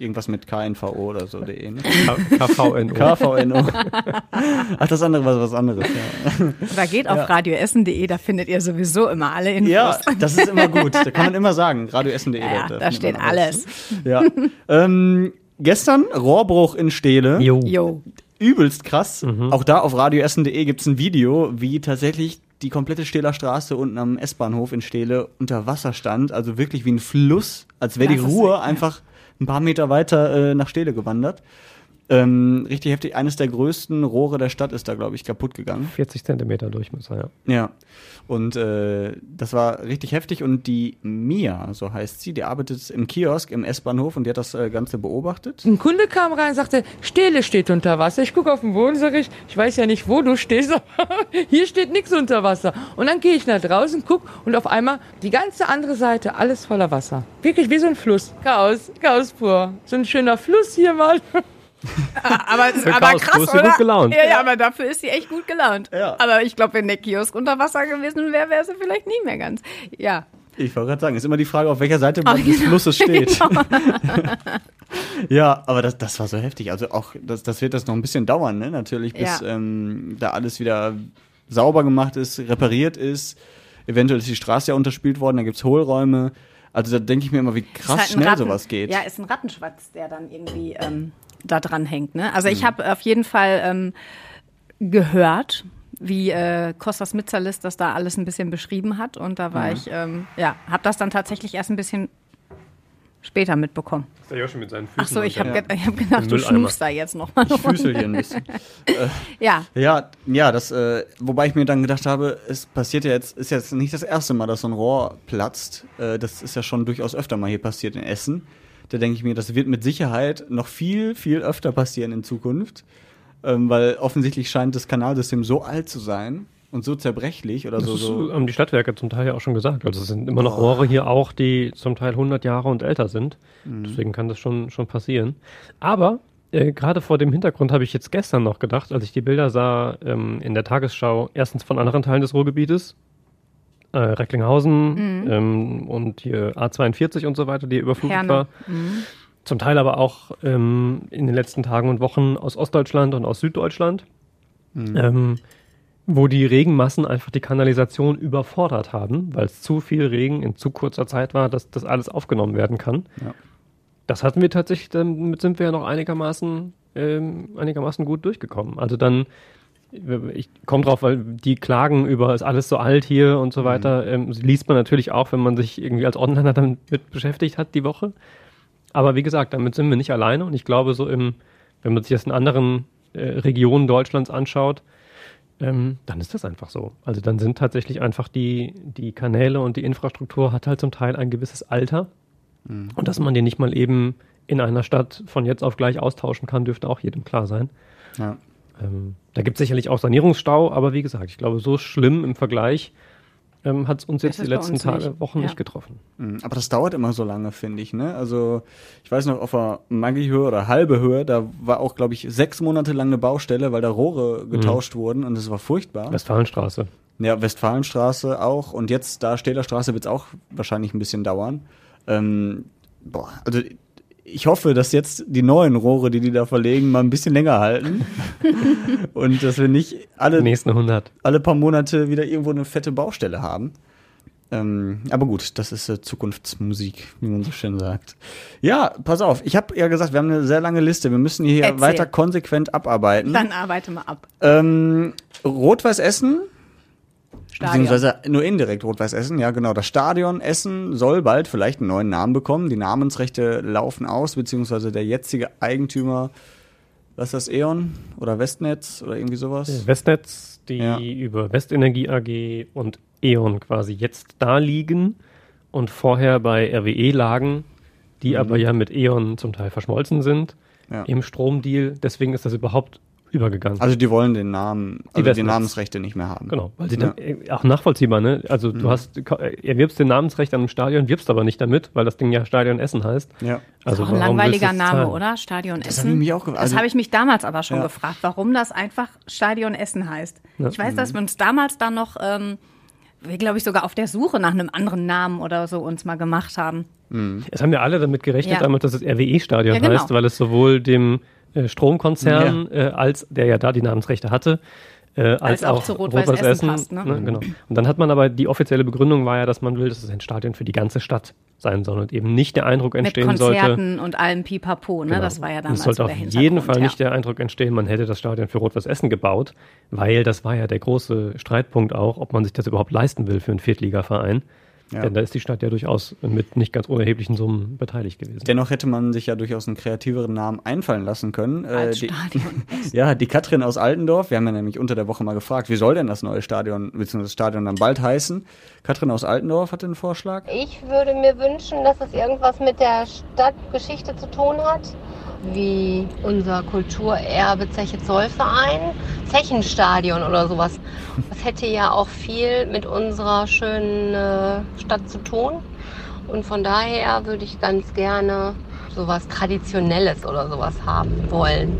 S1: Irgendwas mit KNVO oder so de. Ne?
S2: KVNO.
S1: KVNO. Ach, das andere war was anderes. Ja.
S3: Da geht auf
S1: Ja.
S3: radioessen.de, da findet ihr sowieso immer alle Infos.
S1: Ja, das ist immer gut. Da kann man immer sagen, radioessen.de.
S3: Ja, da
S1: findet
S3: steht alles.
S1: Ja. ähm, gestern Rohrbruch in Stele.
S2: Jo.
S3: Jo.
S1: Übelst krass.
S2: Mhm.
S1: Auch da auf radioessen.de gibt es ein Video, wie tatsächlich die komplette Stehler Straße unten am S-Bahnhof in Stele unter Wasser stand. Also wirklich wie ein Fluss, als wäre die Ruhr
S3: ja.
S1: Ein paar Meter weiter äh, nach Stele gewandert. Ähm, richtig heftig. Eines der größten Rohre der Stadt ist da, glaube ich, kaputt gegangen.
S2: 40 Zentimeter Durchmesser, ja.
S1: Ja, und äh, das war richtig heftig und die Mia, so heißt sie, die arbeitet im Kiosk im S-Bahnhof und die hat das äh, Ganze beobachtet.
S11: Ein Kunde kam rein und sagte, Stele steht unter Wasser. Ich gucke auf den Boden, sage ich, ich weiß ja nicht, wo du stehst, aber hier steht nichts unter Wasser. Und dann gehe ich nach draußen, guck und auf einmal die ganze andere Seite, alles voller Wasser. Wirklich wie so ein Fluss. Chaos, Chaos pur. So ein schöner Fluss hier mal.
S3: Aber, aber krass, oder?
S2: gut gelaunt.
S3: Ja, ja, aber dafür ist sie echt gut gelaunt.
S1: Ja.
S3: Aber ich glaube, wenn der Kiosk unter Wasser gewesen wäre, wäre sie vielleicht nicht mehr ganz. Ja.
S1: Ich wollte gerade sagen, ist immer die Frage, auf welcher Seite
S3: Ah,
S1: des
S3: genau.
S1: Flusses steht.
S3: Genau.
S1: ja, aber das, das war so heftig. Also auch, das, das wird das noch ein bisschen dauern, ne? Natürlich, bis
S3: Ja.
S1: ähm, da alles wieder sauber gemacht ist, repariert ist. Eventuell ist die Straße ja unterspült worden, da gibt's Hohlräume. Also da denke ich mir immer, wie krass
S3: halt
S1: schnell
S3: Ratten-
S1: sowas geht.
S3: Ja, ist ein Rattenschwanz, der dann irgendwie ähm, da dran hängt. Ne? Also
S1: Mhm.
S3: ich habe auf jeden Fall ähm, gehört, wie äh, Kostas Mitzalis das da alles ein bisschen beschrieben hat. Und da war
S1: Mhm.
S3: ich, ähm, ja, habe das dann tatsächlich erst ein bisschen später mitbekommen.
S2: Ist der Joshi mit seinen Füßen.
S3: Ach so, ich habe
S1: Ja.
S3: ge hab gedacht, du schnufst da jetzt noch mal.
S1: Ich füßel hier ein bisschen.
S3: Ja,
S1: Ja, ja, das, äh, wobei ich mir dann gedacht habe, es passiert ja jetzt, ist jetzt nicht das erste Mal, dass so ein Rohr platzt. Äh, das ist ja schon durchaus öfter mal hier passiert in Essen. Da denke ich mir, das wird mit Sicherheit noch viel, viel öfter passieren in Zukunft. Ähm, weil offensichtlich scheint das Kanalsystem so alt zu sein und so zerbrechlich oder
S2: Das
S1: so.
S2: ist,
S1: so.
S2: haben die Stadtwerke zum Teil ja auch schon gesagt. Also es sind immer noch Rohre hier auch, die zum Teil 100 Jahre und älter sind.
S1: Mhm.
S2: Deswegen kann das schon, schon passieren. Aber äh, gerade vor dem Hintergrund habe ich jetzt gestern noch gedacht, als ich die Bilder sah ähm, in der Tagesschau, erstens von anderen Teilen des Ruhrgebietes, äh, Recklinghausen ähm, und hier A42 und so weiter, die überflutet
S3: Herne.
S2: war. Zum Teil aber auch ähm, in den letzten Tagen und Wochen aus Ostdeutschland und aus Süddeutschland, ähm, wo die Regenmassen einfach die Kanalisation überfordert haben, weil es zu viel Regen in zu kurzer Zeit war, dass das alles aufgenommen werden kann.
S1: Ja.
S2: Das hatten wir tatsächlich, damit sind wir ja noch einigermaßen, ähm, einigermaßen gut durchgekommen. Also dann, ich komme drauf, weil die Klagen über ist alles so alt hier und so weiter, ähm, liest man natürlich auch, wenn man sich irgendwie als Onliner damit beschäftigt hat die Woche. Aber wie gesagt, damit sind wir nicht alleine und ich glaube, so im, wenn man sich das in anderen äh, Regionen Deutschlands anschaut, ähm, dann ist das einfach so. Also dann sind tatsächlich einfach die, die Kanäle und die Infrastruktur hat halt zum Teil ein gewisses Alter. Und dass man die nicht mal eben in einer Stadt von jetzt auf gleich austauschen kann, dürfte auch jedem klar sein.
S1: Ja.
S2: Ähm, da gibt es sicherlich auch Sanierungsstau, aber wie gesagt, ich glaube, so schlimm im Vergleich ähm, hat es uns
S3: Das
S2: jetzt die letzten Tage,
S3: nicht.
S2: Wochen
S3: Ja.
S2: nicht getroffen.
S1: Mhm, Aber das dauert immer so lange, finde ich. Ne? Also ich weiß noch, auf der Maggi-Höhe oder halbe Höhe, da war auch, glaube ich, sechs Monate lang eine Baustelle, weil da Rohre getauscht wurden und es war furchtbar.
S2: Westfalenstraße.
S1: Ja, Westfalenstraße auch. Und jetzt da Stählerstraße wird es auch wahrscheinlich ein bisschen dauern. Ähm, boah, also ich hoffe, dass jetzt die neuen Rohre, die die da verlegen, mal ein bisschen länger halten. und dass wir nicht alle,
S2: nächsten 100.
S1: alle paar Monate wieder irgendwo eine fette Baustelle haben. Ähm, aber gut, das ist äh, Zukunftsmusik, wie man so schön sagt. Ja, pass auf, ich habe ja gesagt, wir haben eine sehr lange Liste. Wir müssen hier
S3: Erzähl.
S1: weiter konsequent abarbeiten.
S3: dann arbeite mal ab.
S1: Ähm, Rot-Weiß Essen,
S3: Stadion.
S1: beziehungsweise nur indirekt Rot-Weiß Essen, ja genau. Das Stadion Essen soll bald vielleicht einen neuen Namen bekommen. Die Namensrechte laufen aus, beziehungsweise der jetzige Eigentümer, was ist das, E.ON oder Westnetz oder irgendwie sowas?
S2: Westnetz, die
S1: Ja.
S2: über Westenergie AG und E.ON quasi jetzt da liegen und vorher bei RWE lagen, die aber ja mit E.ON zum Teil verschmolzen sind
S1: Ja.
S2: im Stromdeal. Deswegen ist das überhaupt übergegangen.
S1: Also die wollen den Namen, also die. Namensrechte nicht mehr haben.
S2: Genau, weil sie
S1: Ja.
S2: dann äh, auch nachvollziehbar, ne? Also du
S1: Mhm.
S2: hast, erwirbst den Namensrecht an einem Stadion, wirbst aber nicht damit, weil das Ding ja Stadion Essen heißt.
S1: Ja.
S2: Also
S3: Auch ein
S2: warum willst du
S3: langweiliger Name,
S2: zahlen?
S3: oder? Stadion
S1: Das
S3: Essen.
S1: habe ich mich auch ge-
S3: das
S1: also-
S3: habe ich mich damals aber schon
S1: Ja.
S3: gefragt, warum das einfach Stadion Essen heißt.
S2: Ja.
S3: Ich weiß, dass wir uns damals dann noch, ähm, wir glaube ich sogar auf der Suche nach einem anderen Namen oder so uns mal gemacht haben.
S2: Es haben ja alle damit gerechnet,
S3: Ja.
S2: damals, dass es RWE-Stadion
S3: Ja, genau.
S2: heißt, weil es sowohl dem äh, Stromkonzern, äh, als der ja da die Namensrechte hatte, äh, als,
S3: Als auch
S2: auch
S3: zu Rot-Weiß Essen passt, ne?
S2: Genau. Und dann hat man aber, die offizielle Begründung war ja, dass man will, dass es ein Stadion für die ganze Stadt sein soll und eben nicht der Eindruck
S3: Mit
S2: entstehen sollte.
S3: Konzerten und allem Pipapo, ne?
S2: Genau.
S3: Das war ja damals
S2: Es sollte
S3: so
S2: auf jeden Fall
S3: ja.
S2: nicht der Eindruck entstehen, man hätte das Stadion für Rot-Weiß Essen gebaut, weil das war ja der große Streitpunkt auch, ob man sich das überhaupt leisten will für einen Viertligaverein.
S1: Ja.
S2: Denn da ist die Stadt ja durchaus mit nicht ganz unerheblichen Summen beteiligt gewesen.
S1: Dennoch hätte man sich ja durchaus einen kreativeren Namen einfallen lassen können. Äh,
S3: Als
S1: die,
S3: Stadion.
S1: ja, die Katrin aus Altendorf, wir haben ja nämlich unter der Woche mal gefragt, wie soll denn das neue Stadion, beziehungsweise das Stadion dann bald heißen? Katrin aus Altendorf hatte einen Vorschlag.
S8: Ich würde mir wünschen, dass es irgendwas mit der Stadtgeschichte zu tun hat, wie unser Kulturerbe Zeche Zollverein, Zechenstadion oder sowas. Das hätte ja auch viel mit unserer schönen äh, Stadt zu tun. Und von daher würde ich ganz gerne sowas Traditionelles oder sowas haben wollen.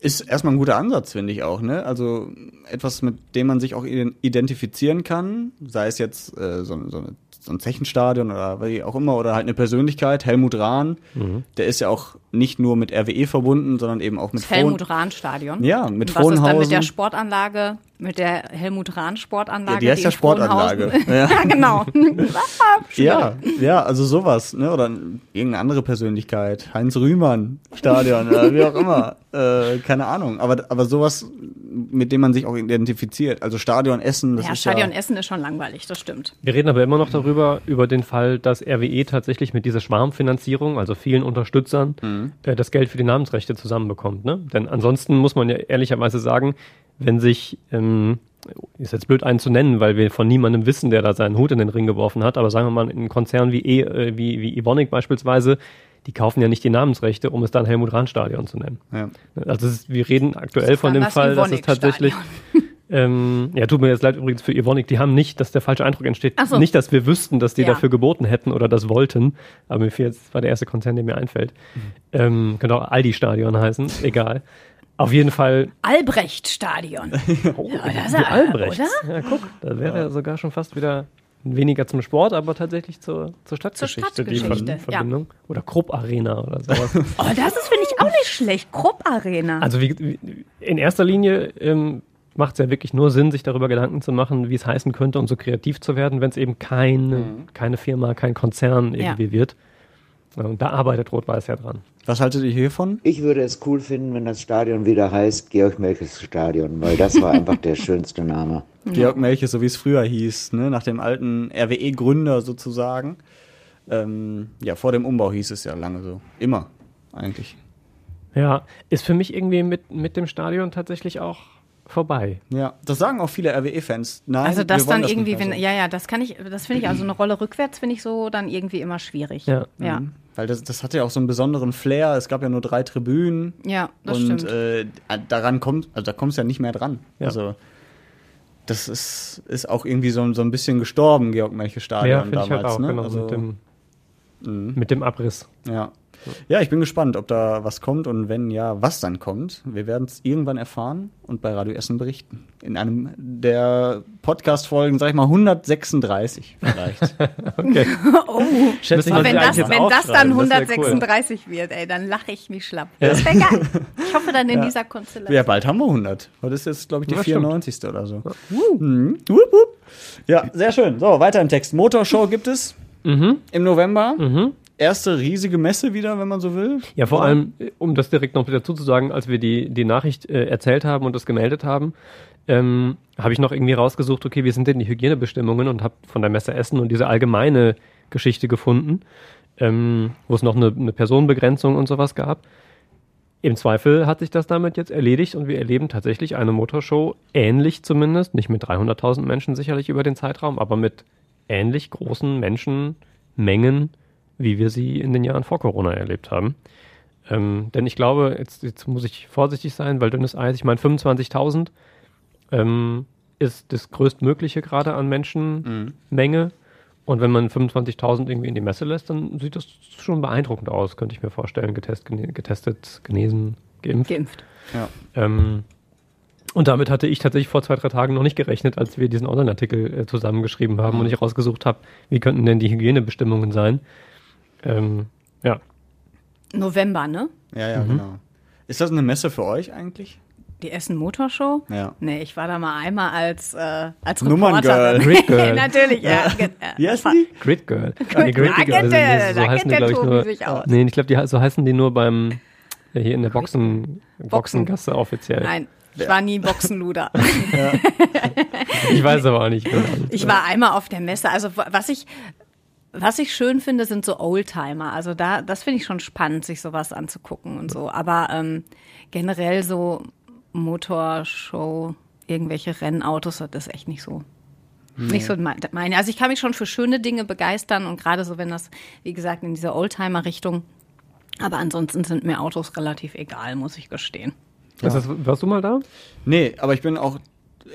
S1: Ist erstmal ein guter Ansatz, finde ich auch, ne? Also etwas, mit dem man sich auch ident- identifizieren kann, sei es jetzt äh, so, so, eine, so ein Zechenstadion oder wie auch immer, oder halt eine Persönlichkeit, Helmut Rahn,
S2: Mhm.
S1: der ist ja auch nicht nur mit RWE verbunden, sondern eben auch mit
S3: Das Helmut Rahn Stadion.
S1: Ja, mit
S3: Und Was ist dann mit der Sportanlage, mit der Helmut Rahn Sportanlage?
S1: Ja, die heißt ja Sportanlage. Ja.
S3: ja, genau.
S1: Ja, ja, also sowas, ne? Oder irgendeine andere Persönlichkeit. Heinz Rühmann, Stadion, oder wie auch immer. Äh, keine Ahnung. Aber, aber sowas, mit dem man sich auch identifiziert. Also Stadion Essen, das
S3: ja,
S1: ist
S3: Stadion
S1: ja.
S3: Essen ist schon langweilig, das stimmt.
S2: Wir reden aber immer noch darüber, über den Fall, dass RWE tatsächlich mit dieser Schwarmfinanzierung, also vielen Unterstützern,
S1: Mhm.
S2: äh, das Geld für die Namensrechte zusammenbekommt. Ne? Denn ansonsten muss man ja ehrlicherweise sagen, wenn sich, ähm, ist jetzt blöd einen zu nennen, weil wir von niemandem wissen, der da seinen Hut in den Ring geworfen hat, aber sagen wir mal, ein Konzern wie, e, äh, wie, wie Evonik beispielsweise, die kaufen ja nicht die Namensrechte, um es dann Helmut Rahn Stadion zu nennen.
S1: Ja.
S2: Also ist, wir reden aktuell von dem Fall, dass es tatsächlich ähm, ja, tut mir jetzt leid übrigens für Evonik, die haben nicht, dass der falsche Eindruck entsteht.
S3: So.
S2: Nicht, dass wir wüssten, dass die
S3: Ja.
S2: dafür geboten hätten oder das wollten, aber mir fiel jetzt, war der erste Konzern, der mir einfällt. Ähm, könnte auch Aldi-Stadion heißen, egal. Auf jeden Fall,
S3: Albrecht-Stadion.
S2: oh,
S3: ja-
S2: Albrecht.
S3: oder?
S2: Ja, guck, da wäre er sogar schon fast wieder weniger zum Sport, aber tatsächlich zur, zur Stadtgeschichte, die
S3: Stadtgeschichte,
S2: Ver
S3: ja.
S2: Verbindung. Oder Krupp Arena oder sowas.
S3: Oh, das ist, finde ich, auch nicht schlecht. Krupp-Arena.
S2: Also wie, wie, in erster Linie ähm, macht es ja wirklich nur Sinn, sich darüber Gedanken zu machen, wie es heißen könnte, um so kreativ zu werden, wenn es eben keine, keine Firma, kein Konzern irgendwie wird. Und da arbeitet Rot-Weiß ja dran.
S1: Was haltet ihr hiervon?
S12: Ich würde es cool finden, wenn das Stadion wieder heißt Georg Melkes Stadion, weil das war einfach der schönste Name.
S1: Georg Melches, so wie es früher hieß, ne? nach dem alten RWE-Gründer sozusagen. Ähm, ja, vor dem Umbau hieß es ja lange so. Immer, eigentlich.
S2: Ja, ist für mich irgendwie mit, mit dem Stadion tatsächlich auch vorbei.
S1: Ja, das sagen auch viele RWE-Fans. Nein,
S3: also das dann
S1: das
S3: irgendwie, wenn, ja, ja, das kann ich, das finde ich, also eine Rolle rückwärts finde ich so dann irgendwie immer schwierig.
S2: Ja.
S3: Ja,
S1: Mhm. Weil das, das hatte ja auch so einen besonderen Flair. Es gab ja nur drei Tribünen.
S3: ja das
S1: und
S3: stimmt.
S1: äh, daran kommt, also da kommst du ja nicht mehr dran.
S2: Ja.
S1: Also das ist, ist auch irgendwie so, so ein bisschen gestorben, Georg Melches Stadion
S2: Ja, finde ich
S1: damals.
S2: halt auch,
S1: ne?
S2: genau,
S1: also,
S2: mit, dem,
S1: mhm.
S2: mit dem Abriss.
S1: Ja. Ja, ich bin gespannt, ob da was kommt und wenn ja, was dann kommt. Wir werden es irgendwann erfahren und bei Radio Essen berichten. In einem der Podcast-Folgen, sag ich mal, 136 vielleicht.
S2: Okay.
S3: oh,
S2: Schätze was
S3: wenn das, wenn das dann
S2: aufschreiben, das wär cool.
S3: 136 wird, ey, dann lache ich mich schlapp. Das wäre geil. Ich hoffe dann in
S1: Ja.
S3: dieser Konstellation.
S1: ja, bald haben wir 100. Heute ist jetzt, glaube ich, die
S2: Ja, stimmt.
S1: 94. oder so. Mhm. Wup, wup. Ja, sehr schön. So, weiter im Text. Motorshow gibt es
S2: Mhm.
S1: im November.
S2: Mhm.
S1: Erste riesige Messe wieder, wenn man so will.
S2: Ja, vor allem, um das direkt noch dazu zu sagen, als wir die, die Nachricht äh, erzählt haben und das gemeldet haben, ähm, habe ich noch irgendwie rausgesucht, okay, wie sind denn die Hygienebestimmungen und habe von der Messe Essen und diese allgemeine Geschichte gefunden, ähm, wo es noch eine, eine Personenbegrenzung und sowas gab. Im Zweifel hat sich das damit jetzt erledigt und wir erleben tatsächlich eine Motorshow, ähnlich zumindest, nicht mit 300.000 Menschen sicherlich über den Zeitraum, aber mit ähnlich großen Menschenmengen, wie wir sie in den Jahren vor Corona erlebt haben. Ähm, denn ich glaube, jetzt, jetzt muss ich vorsichtig sein, weil dünnes Eis, ich meine 25.000 ähm, ist das größtmögliche gerade an Menschenmenge. Und wenn man 25.000 irgendwie in die Messe lässt, dann sieht das schon beeindruckend aus, könnte ich mir vorstellen. Getest, gene, getestet, genesen, geimpft.
S3: Geimpft.
S1: Ja.
S2: Ähm, und damit hatte ich tatsächlich vor zwei, drei Tagen noch nicht gerechnet, als wir diesen Online-Artikel äh, zusammengeschrieben haben und ich rausgesucht habe, wie könnten denn die Hygienebestimmungen sein. Ähm, ja.
S3: November, ne?
S1: Ja, ja,
S2: Mhm.
S1: genau. Ist das eine Messe für euch eigentlich?
S3: Die Essen Motorshow?
S1: Ja.
S3: Nee, ich war da mal einmal als, äh, als
S1: Nummerngirl.
S3: Reporterin.
S2: Grid Girl.
S3: Natürlich, ja.
S1: Ja.
S3: Äh,
S1: Wie heißt die?
S2: Grid Girl.
S3: Grid-
S2: Nee, Grid
S3: Da
S2: Girl. Also, so
S3: da
S2: heißen die,
S3: der
S2: glaube ich,
S3: Tobi
S2: nur.
S3: sich aus.
S2: Nee, ich glaube, die, so heißen die nur beim ja, hier in der Boxen, Boxengasse offiziell.
S3: Nein, ich war nie Boxenluder.
S2: Ich weiß aber auch nicht. Genau.
S3: Ich war einmal auf der Messe. Also wa- was ich, was ich schön finde, sind so Oldtimer. Also da, das finde ich schon spannend, sich sowas anzugucken und so. Aber ähm, generell so Motorshow, irgendwelche Rennautos, das ist echt nicht so. Nicht so mein- meine. Also ich kann mich schon für schöne Dinge begeistern und gerade so, wenn das, wie gesagt, in dieser Oldtimer-Richtung. Aber ansonsten sind mir Autos relativ egal, muss ich gestehen.
S2: Ist das, warst du mal da?
S1: Nee, aber ich bin auch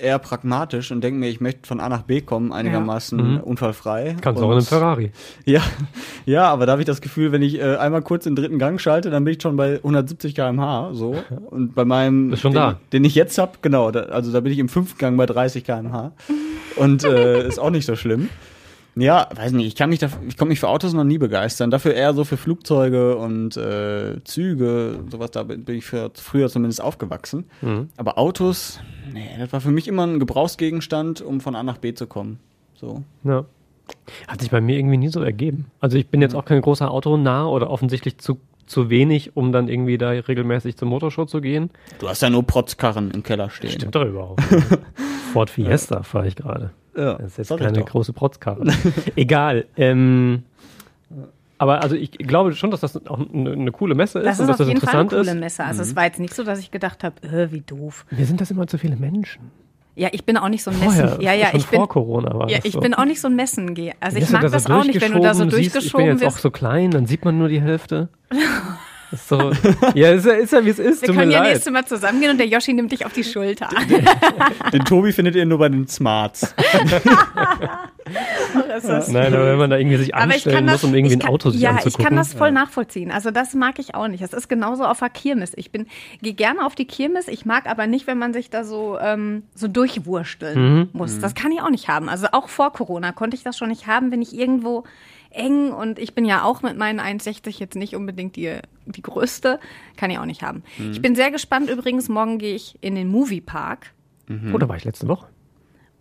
S1: eher pragmatisch und denke mir, ich möchte von A nach B kommen, einigermaßen
S2: Mhm.
S1: unfallfrei.
S2: Kannst du
S1: Und-
S2: auch in einem Ferrari.
S1: Ja, ja, aber da habe ich das Gefühl, wenn ich äh, einmal kurz den dritten Gang schalte, dann bin ich schon bei 170 km/h so. Und bei meinem,
S2: Bist schon
S1: den,
S2: da.
S1: den ich jetzt habe, genau, da, also da bin ich im fünften Gang bei 30 km/h. Und äh, ist auch nicht so schlimm. Ja, weiß nicht, ich kann mich da, ich konnte mich für Autos noch nie begeistern. Dafür eher so für Flugzeuge und äh, Züge, sowas, da bin bin ich für, früher zumindest aufgewachsen.
S2: Mhm.
S1: Aber Autos, nee, das war für mich immer ein Gebrauchsgegenstand, um von A nach B zu kommen. So.
S2: Ja. Hat sich bei mir irgendwie nie so ergeben. Also ich bin jetzt auch kein großer Autonah oder offensichtlich zu, zu wenig, um dann irgendwie da regelmäßig zur Motorshow zu gehen.
S1: Du hast ja nur Protzkarren im Keller stehen.
S2: Stimmt doch überhaupt. Ford Fiesta fahre ich gerade.
S1: Ja,
S2: Das ist jetzt keine große Protzkarre. Egal. Ähm, aber also ich glaube schon, dass das auch eine, eine coole Messe ist
S3: Das
S2: und
S3: ist
S2: dass
S3: auf
S2: das
S3: jeden Fall eine
S2: interessant
S3: coole
S2: ist.
S3: Messe. Also es war jetzt nicht so, dass ich gedacht habe, äh, wie doof.
S2: Mir sind das immer zu viele Menschen.
S3: Ja, ich bin auch nicht so ein
S2: Vorher,
S3: Messen. Ja, ja,
S2: schon
S3: ich bin,
S2: vor Corona war
S3: ja,
S2: das
S3: ich
S2: so.
S3: bin auch nicht so ein Messengeher. Also ich mag
S2: da
S3: das auch nicht, wenn du da so
S2: durchgeschoben siehst, Ich bin jetzt auch so klein, dann sieht man nur die Hälfte. So, ja, ist ja, ist ja wie es ist.
S3: Wir
S2: Tut mir
S3: können ja
S2: leid.
S3: nächstes Mal zusammengehen und der Yoshi nimmt dich auf die Schulter.
S1: Den Tobi findet ihr nur bei den Smarts.
S3: Ist-
S2: Nein, aber wenn man da irgendwie sich
S3: Aber ich
S2: anstellen
S3: kann das,
S2: muss, um irgendwie
S3: ich
S2: ein
S3: kann,
S2: Auto sich
S3: Ja,
S2: anzugucken.
S3: ich kann das voll nachvollziehen. Also das mag ich auch nicht. Das ist genauso auf der Kirmes. Ich bin gehe gerne auf die Kirmes. Ich mag aber nicht, wenn man sich da so ähm, so durchwursteln
S2: Mhm.
S3: muss. Das kann ich auch nicht haben. Also auch vor Corona konnte ich das schon nicht haben, wenn ich irgendwo eng und ich bin ja auch mit meinen 1,60 jetzt nicht unbedingt die, die größte, kann ich auch nicht haben.
S2: Mhm.
S3: Ich bin sehr gespannt übrigens, morgen gehe ich in den Moviepark
S2: Oh, da war ich letzte Woche.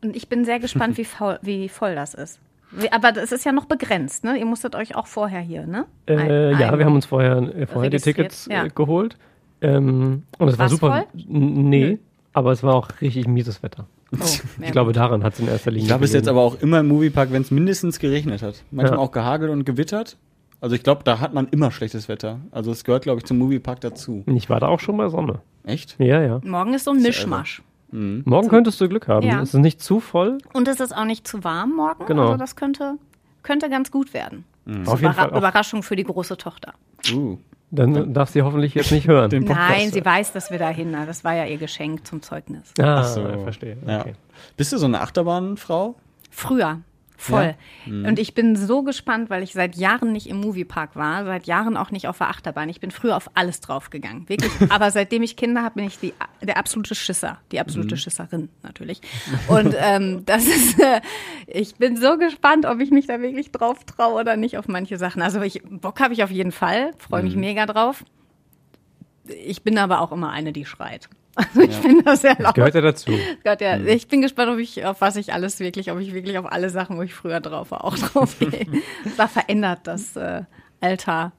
S3: und ich bin sehr gespannt, wie, faul, wie voll das ist. Wie- Aber das ist ja noch begrenzt, ne? Ihr musstet euch auch vorher hier, ne?
S2: Äh,
S3: Ein-
S2: ja,
S3: ein-
S2: wir haben uns vorher, äh, vorher die Tickets
S3: ja.
S2: äh, geholt. Ähm, und es war super.
S3: voll?
S2: Nee, aber es war auch richtig mieses Wetter.
S3: Oh,
S2: Ich glaube, daran hat es in erster Linie
S1: Ich glaube, es ist jetzt aber auch immer im Moviepark, wenn es mindestens geregnet hat. Manchmal
S2: Ja.
S1: auch gehagelt und gewittert. Also ich glaube, da hat man immer schlechtes Wetter. Also es gehört, glaube ich, zum Moviepark dazu.
S2: Ich war da auch schon bei Sonne.
S1: Echt?
S2: Ja, ja.
S3: Morgen ist so ein Mischmasch.
S2: Morgen könntest du Glück haben.
S3: Ja.
S2: Es ist nicht zu voll.
S3: Und es ist auch nicht zu warm morgen.
S2: Genau.
S3: Also das könnte, könnte ganz gut werden.
S2: Auf jeden
S3: Überra
S2: Fall auch.
S3: Überraschung für die große Tochter.
S1: Uh.
S2: Dann darf sie hoffentlich jetzt nicht hören.
S3: Nein, sie weiß, dass wir dahin. na, Das war ja ihr Geschenk zum Zeugnis.
S2: Ah,
S1: Ach so.
S2: verstehe.
S1: Ja.
S2: Okay.
S1: Bist du so eine Achterbahnfrau?
S3: Früher. Voll.
S1: Mhm.
S3: Und ich bin so gespannt, weil ich seit Jahren nicht im Moviepark war, seit Jahren auch nicht auf der Achterbahn. Ich bin früher auf alles draufgegangen. Wirklich. Aber seitdem ich Kinder habe, bin ich die, der absolute Schisser. Die absolute
S1: Mhm.
S3: Schisserin, natürlich. Und ähm, das ist, äh, ich bin so gespannt, ob ich mich da wirklich drauf traue oder nicht auf manche Sachen. Also ich, Bock habe ich auf jeden Fall. Freue mich
S1: Mhm.
S3: mega drauf. Ich bin aber auch immer eine, die schreit. Also ich finde das sehr laut.
S2: Gehört ja dazu.
S3: Gott, ja. Ich bin gespannt, ob ich, auf was ich alles wirklich, ob ich wirklich auf alle Sachen, wo ich früher drauf war, auch drauf gehe. da verändert das äh, Alter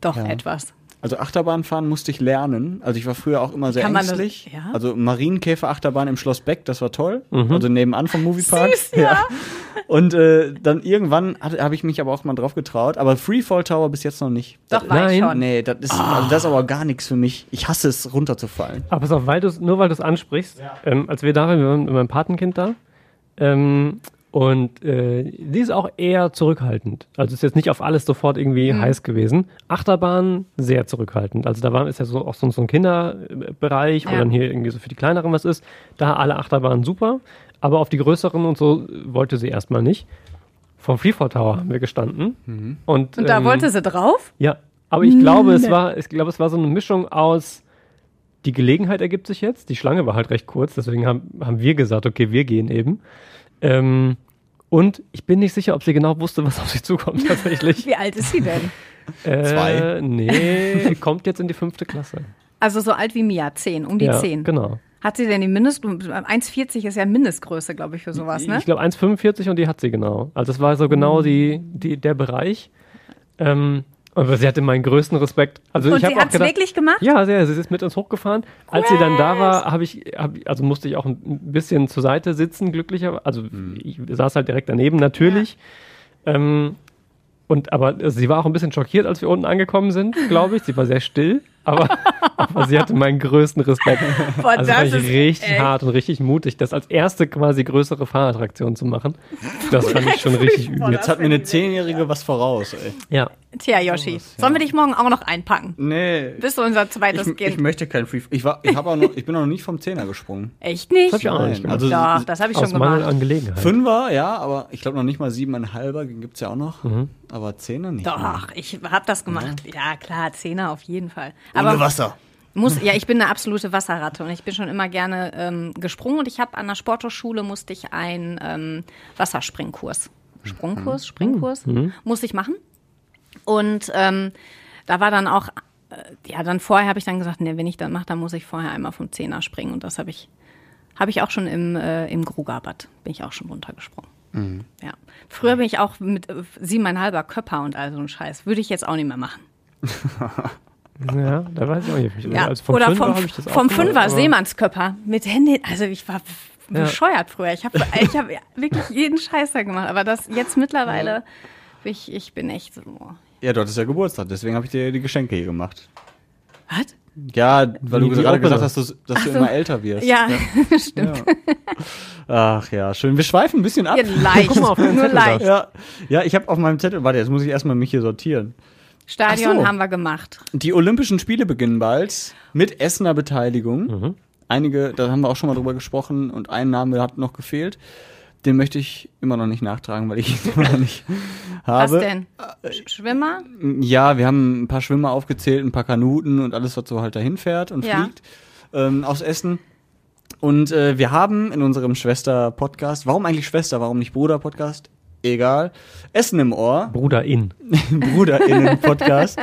S3: doch
S1: Ja.
S3: etwas.
S1: Also Achterbahnfahren musste ich lernen. Also ich war früher auch immer sehr
S3: Kann man das-
S1: ängstlich.
S3: ja?
S1: Also Marienkäfer-Achterbahn im Schloss Beck, das war toll.
S2: Mhm.
S1: Also nebenan vom Moviepark.
S3: Süß, ja.
S1: Und äh, dann irgendwann habe ich mich aber auch mal drauf getraut. Aber Freefall Tower bis jetzt noch nicht.
S3: Doch, ich
S2: Nein.
S3: schon.
S1: Nee, das ist, also das ist aber gar nichts für mich. Ich hasse es, runterzufallen.
S2: Aber pass auf, weil du's, nur weil du es ansprichst, ähm, als wir da waren, wir waren mit meinem Patenkind da, ähm, Und äh, die ist auch eher zurückhaltend. Also ist jetzt nicht auf alles sofort irgendwie
S3: Mhm.
S2: heiß gewesen. Achterbahn sehr zurückhaltend. Also da war ist ja so auch so, so ein Kinderbereich, wo
S3: Ja.
S2: dann hier irgendwie so für die kleineren was ist. Da alle Achterbahnen super, aber auf die größeren und so wollte sie erstmal nicht. Vom Freefall Tower haben wir gestanden. Und,
S3: Und da
S2: ähm,
S3: wollte sie drauf?
S2: ja, aber ich glaube, es war, ich glaube, es war so eine Mischung aus, die Gelegenheit ergibt sich jetzt. Die Schlange war halt recht kurz, deswegen haben, haben wir gesagt, okay, wir gehen eben. Ähm, und ich bin nicht sicher, ob sie genau wusste, was auf sie zukommt tatsächlich.
S3: Wie alt ist sie denn?
S2: äh,
S1: Zwei.
S2: Nee, kommt jetzt in die fünfte Klasse.
S3: Also so alt wie Mia, 10, um die
S2: ja,
S3: 10.
S2: Genau.
S3: Hat sie denn die Mindest... 1,40 ist ja Mindestgröße, glaube ich, für sowas, ne?
S2: Ich glaube 1,45 und die hat sie genau. Also das war so genau die, die, der Bereich. Ähm, aber sie hatte meinen größten Respekt. Also
S3: Und
S2: ich
S3: sie
S2: auch
S3: hat's
S2: gedacht,
S3: wirklich gemacht?
S2: Ja, sehr. Sie ist mit uns hochgefahren. Als sie dann da war, habe ich, hab, also musste ich auch ein bisschen zur Seite sitzen, glücklicher. Also ich saß halt direkt daneben, natürlich. Ähm, und aber sie war auch ein bisschen schockiert, als wir unten angekommen sind, glaube ich. Sie war sehr still, aber, aber sie hatte meinen größten Respekt.
S3: Boah,
S2: also
S3: das
S2: fand ich
S3: ist
S2: richtig
S3: echt-
S2: hart und richtig mutig, das als erste quasi größere Fahrattraktion zu machen. Das fand ich schon richtig übel.
S1: Jetzt hat mir eine Zehnjährige was voraus, ey.
S2: Ja.
S3: Tja, Yoshi, sollen wir dich morgen auch noch einpacken?
S1: Nee.
S3: Bist du unser zweites
S1: Ich,
S3: Kind?
S1: ich möchte kein Free. Ich war, ich auch noch, ich bin auch noch nicht vom Zehner gesprungen.
S3: Echt nicht?
S2: Das hab ich auch nicht
S1: Nein,
S2: gemacht.
S1: also
S3: Doch, das habe ich
S2: Aus
S3: schon gemacht.
S2: an Gelegenheit.
S1: Fünfer, ja, aber ich glaube noch nicht mal siebeneinhalber, den gibt's ja auch noch. Aber Zehner nicht. mehr.
S3: Doch, ich habe das gemacht. Ja, klar, Zehner auf jeden Fall. Aber
S1: Wasser.
S3: muss, ja, ich bin eine absolute Wasserratte und ich bin schon immer gerne ähm, gesprungen und ich habe an der Sporthochschule musste ich einen ähm, Wasserspringkurs, Sprungkurs, Springkurs, musste ich machen. Und ähm, da war dann auch, äh, ja, dann vorher habe ich dann gesagt, nee, wenn ich das mache, dann muss ich vorher einmal vom Zehner springen und das habe ich, habe ich auch schon im, äh, im Grugabad, bin ich auch schon runtergesprungen. Ja. Früher bin ich auch mit äh, siebeneinhalber Körper und all so ein Scheiß. Würde ich jetzt auch nicht mehr machen.
S2: Ja, da weiß ich auch nicht.
S3: Ja.
S2: Also vom
S3: Oder
S2: Fünfer
S3: vom,
S2: ich das auch
S3: vom Fünfer Seemannskörper mit Händen. Also ich war
S2: Ja.
S3: bescheuert früher. Ich habe ich hab wirklich jeden Scheiß da gemacht. Aber das jetzt mittlerweile, ich, ich bin echt so.
S1: Ja, du hattest ja Geburtstag, deswegen habe ich dir die Geschenke hier gemacht.
S3: Was?
S1: Ja, weil
S2: Die-
S1: du gerade gesagt hast, dass, dass du
S3: so.
S1: immer älter wirst.
S3: Ja, stimmt.
S1: Ach ja, schön. Wir schweifen ein bisschen ab.
S3: Ja, leicht.
S2: Guck mal auf
S3: Nur
S2: Zettel da.
S3: leicht.
S1: Ja, ja ich habe auf meinem Zettel, warte, jetzt muss ich erstmal mich hier sortieren.
S3: Stadion
S1: so.
S3: haben wir gemacht.
S1: Die Olympischen Spiele beginnen bald mit Essener Beteiligung.
S2: Mhm.
S1: Einige, da haben wir auch schon mal drüber gesprochen und ein Name hat noch gefehlt. Den möchte ich immer noch nicht nachtragen, weil ich ihn immer noch nicht habe.
S3: Was denn? Sch- Schwimmer?
S1: Ja, wir haben ein paar Schwimmer aufgezählt, ein paar Kanuten und alles, was so halt dahin fährt und
S3: Ja.
S1: fliegt ähm, aus Essen. Und äh, wir haben in unserem Schwester-Podcast, warum eigentlich Schwester, warum nicht Bruder-Podcast? Egal. Essen im Ohr,
S2: Bruder in.
S1: BruderInnen-Podcast.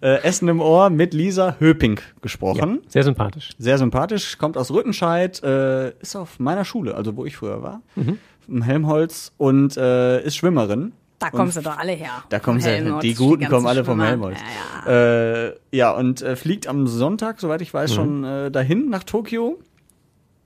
S1: äh, Essen im Ohr mit Lisa Höping gesprochen.
S2: Sehr sympathisch.
S1: Sehr sympathisch, kommt aus Rüttenscheid, äh, ist auf meiner Schule, also wo ich früher war, im Helmholtz und äh, ist Schwimmerin.
S3: Da kommen sie doch alle her.
S1: Da kommen sie,
S3: Helmholtz,
S1: die Guten
S3: ganzen
S1: kommen alle vom
S3: Schwimmer.
S1: Helmholtz.
S3: Ja, ja.
S1: Äh, ja, und äh, fliegt am Sonntag, soweit ich weiß, schon äh, dahin nach Tokio.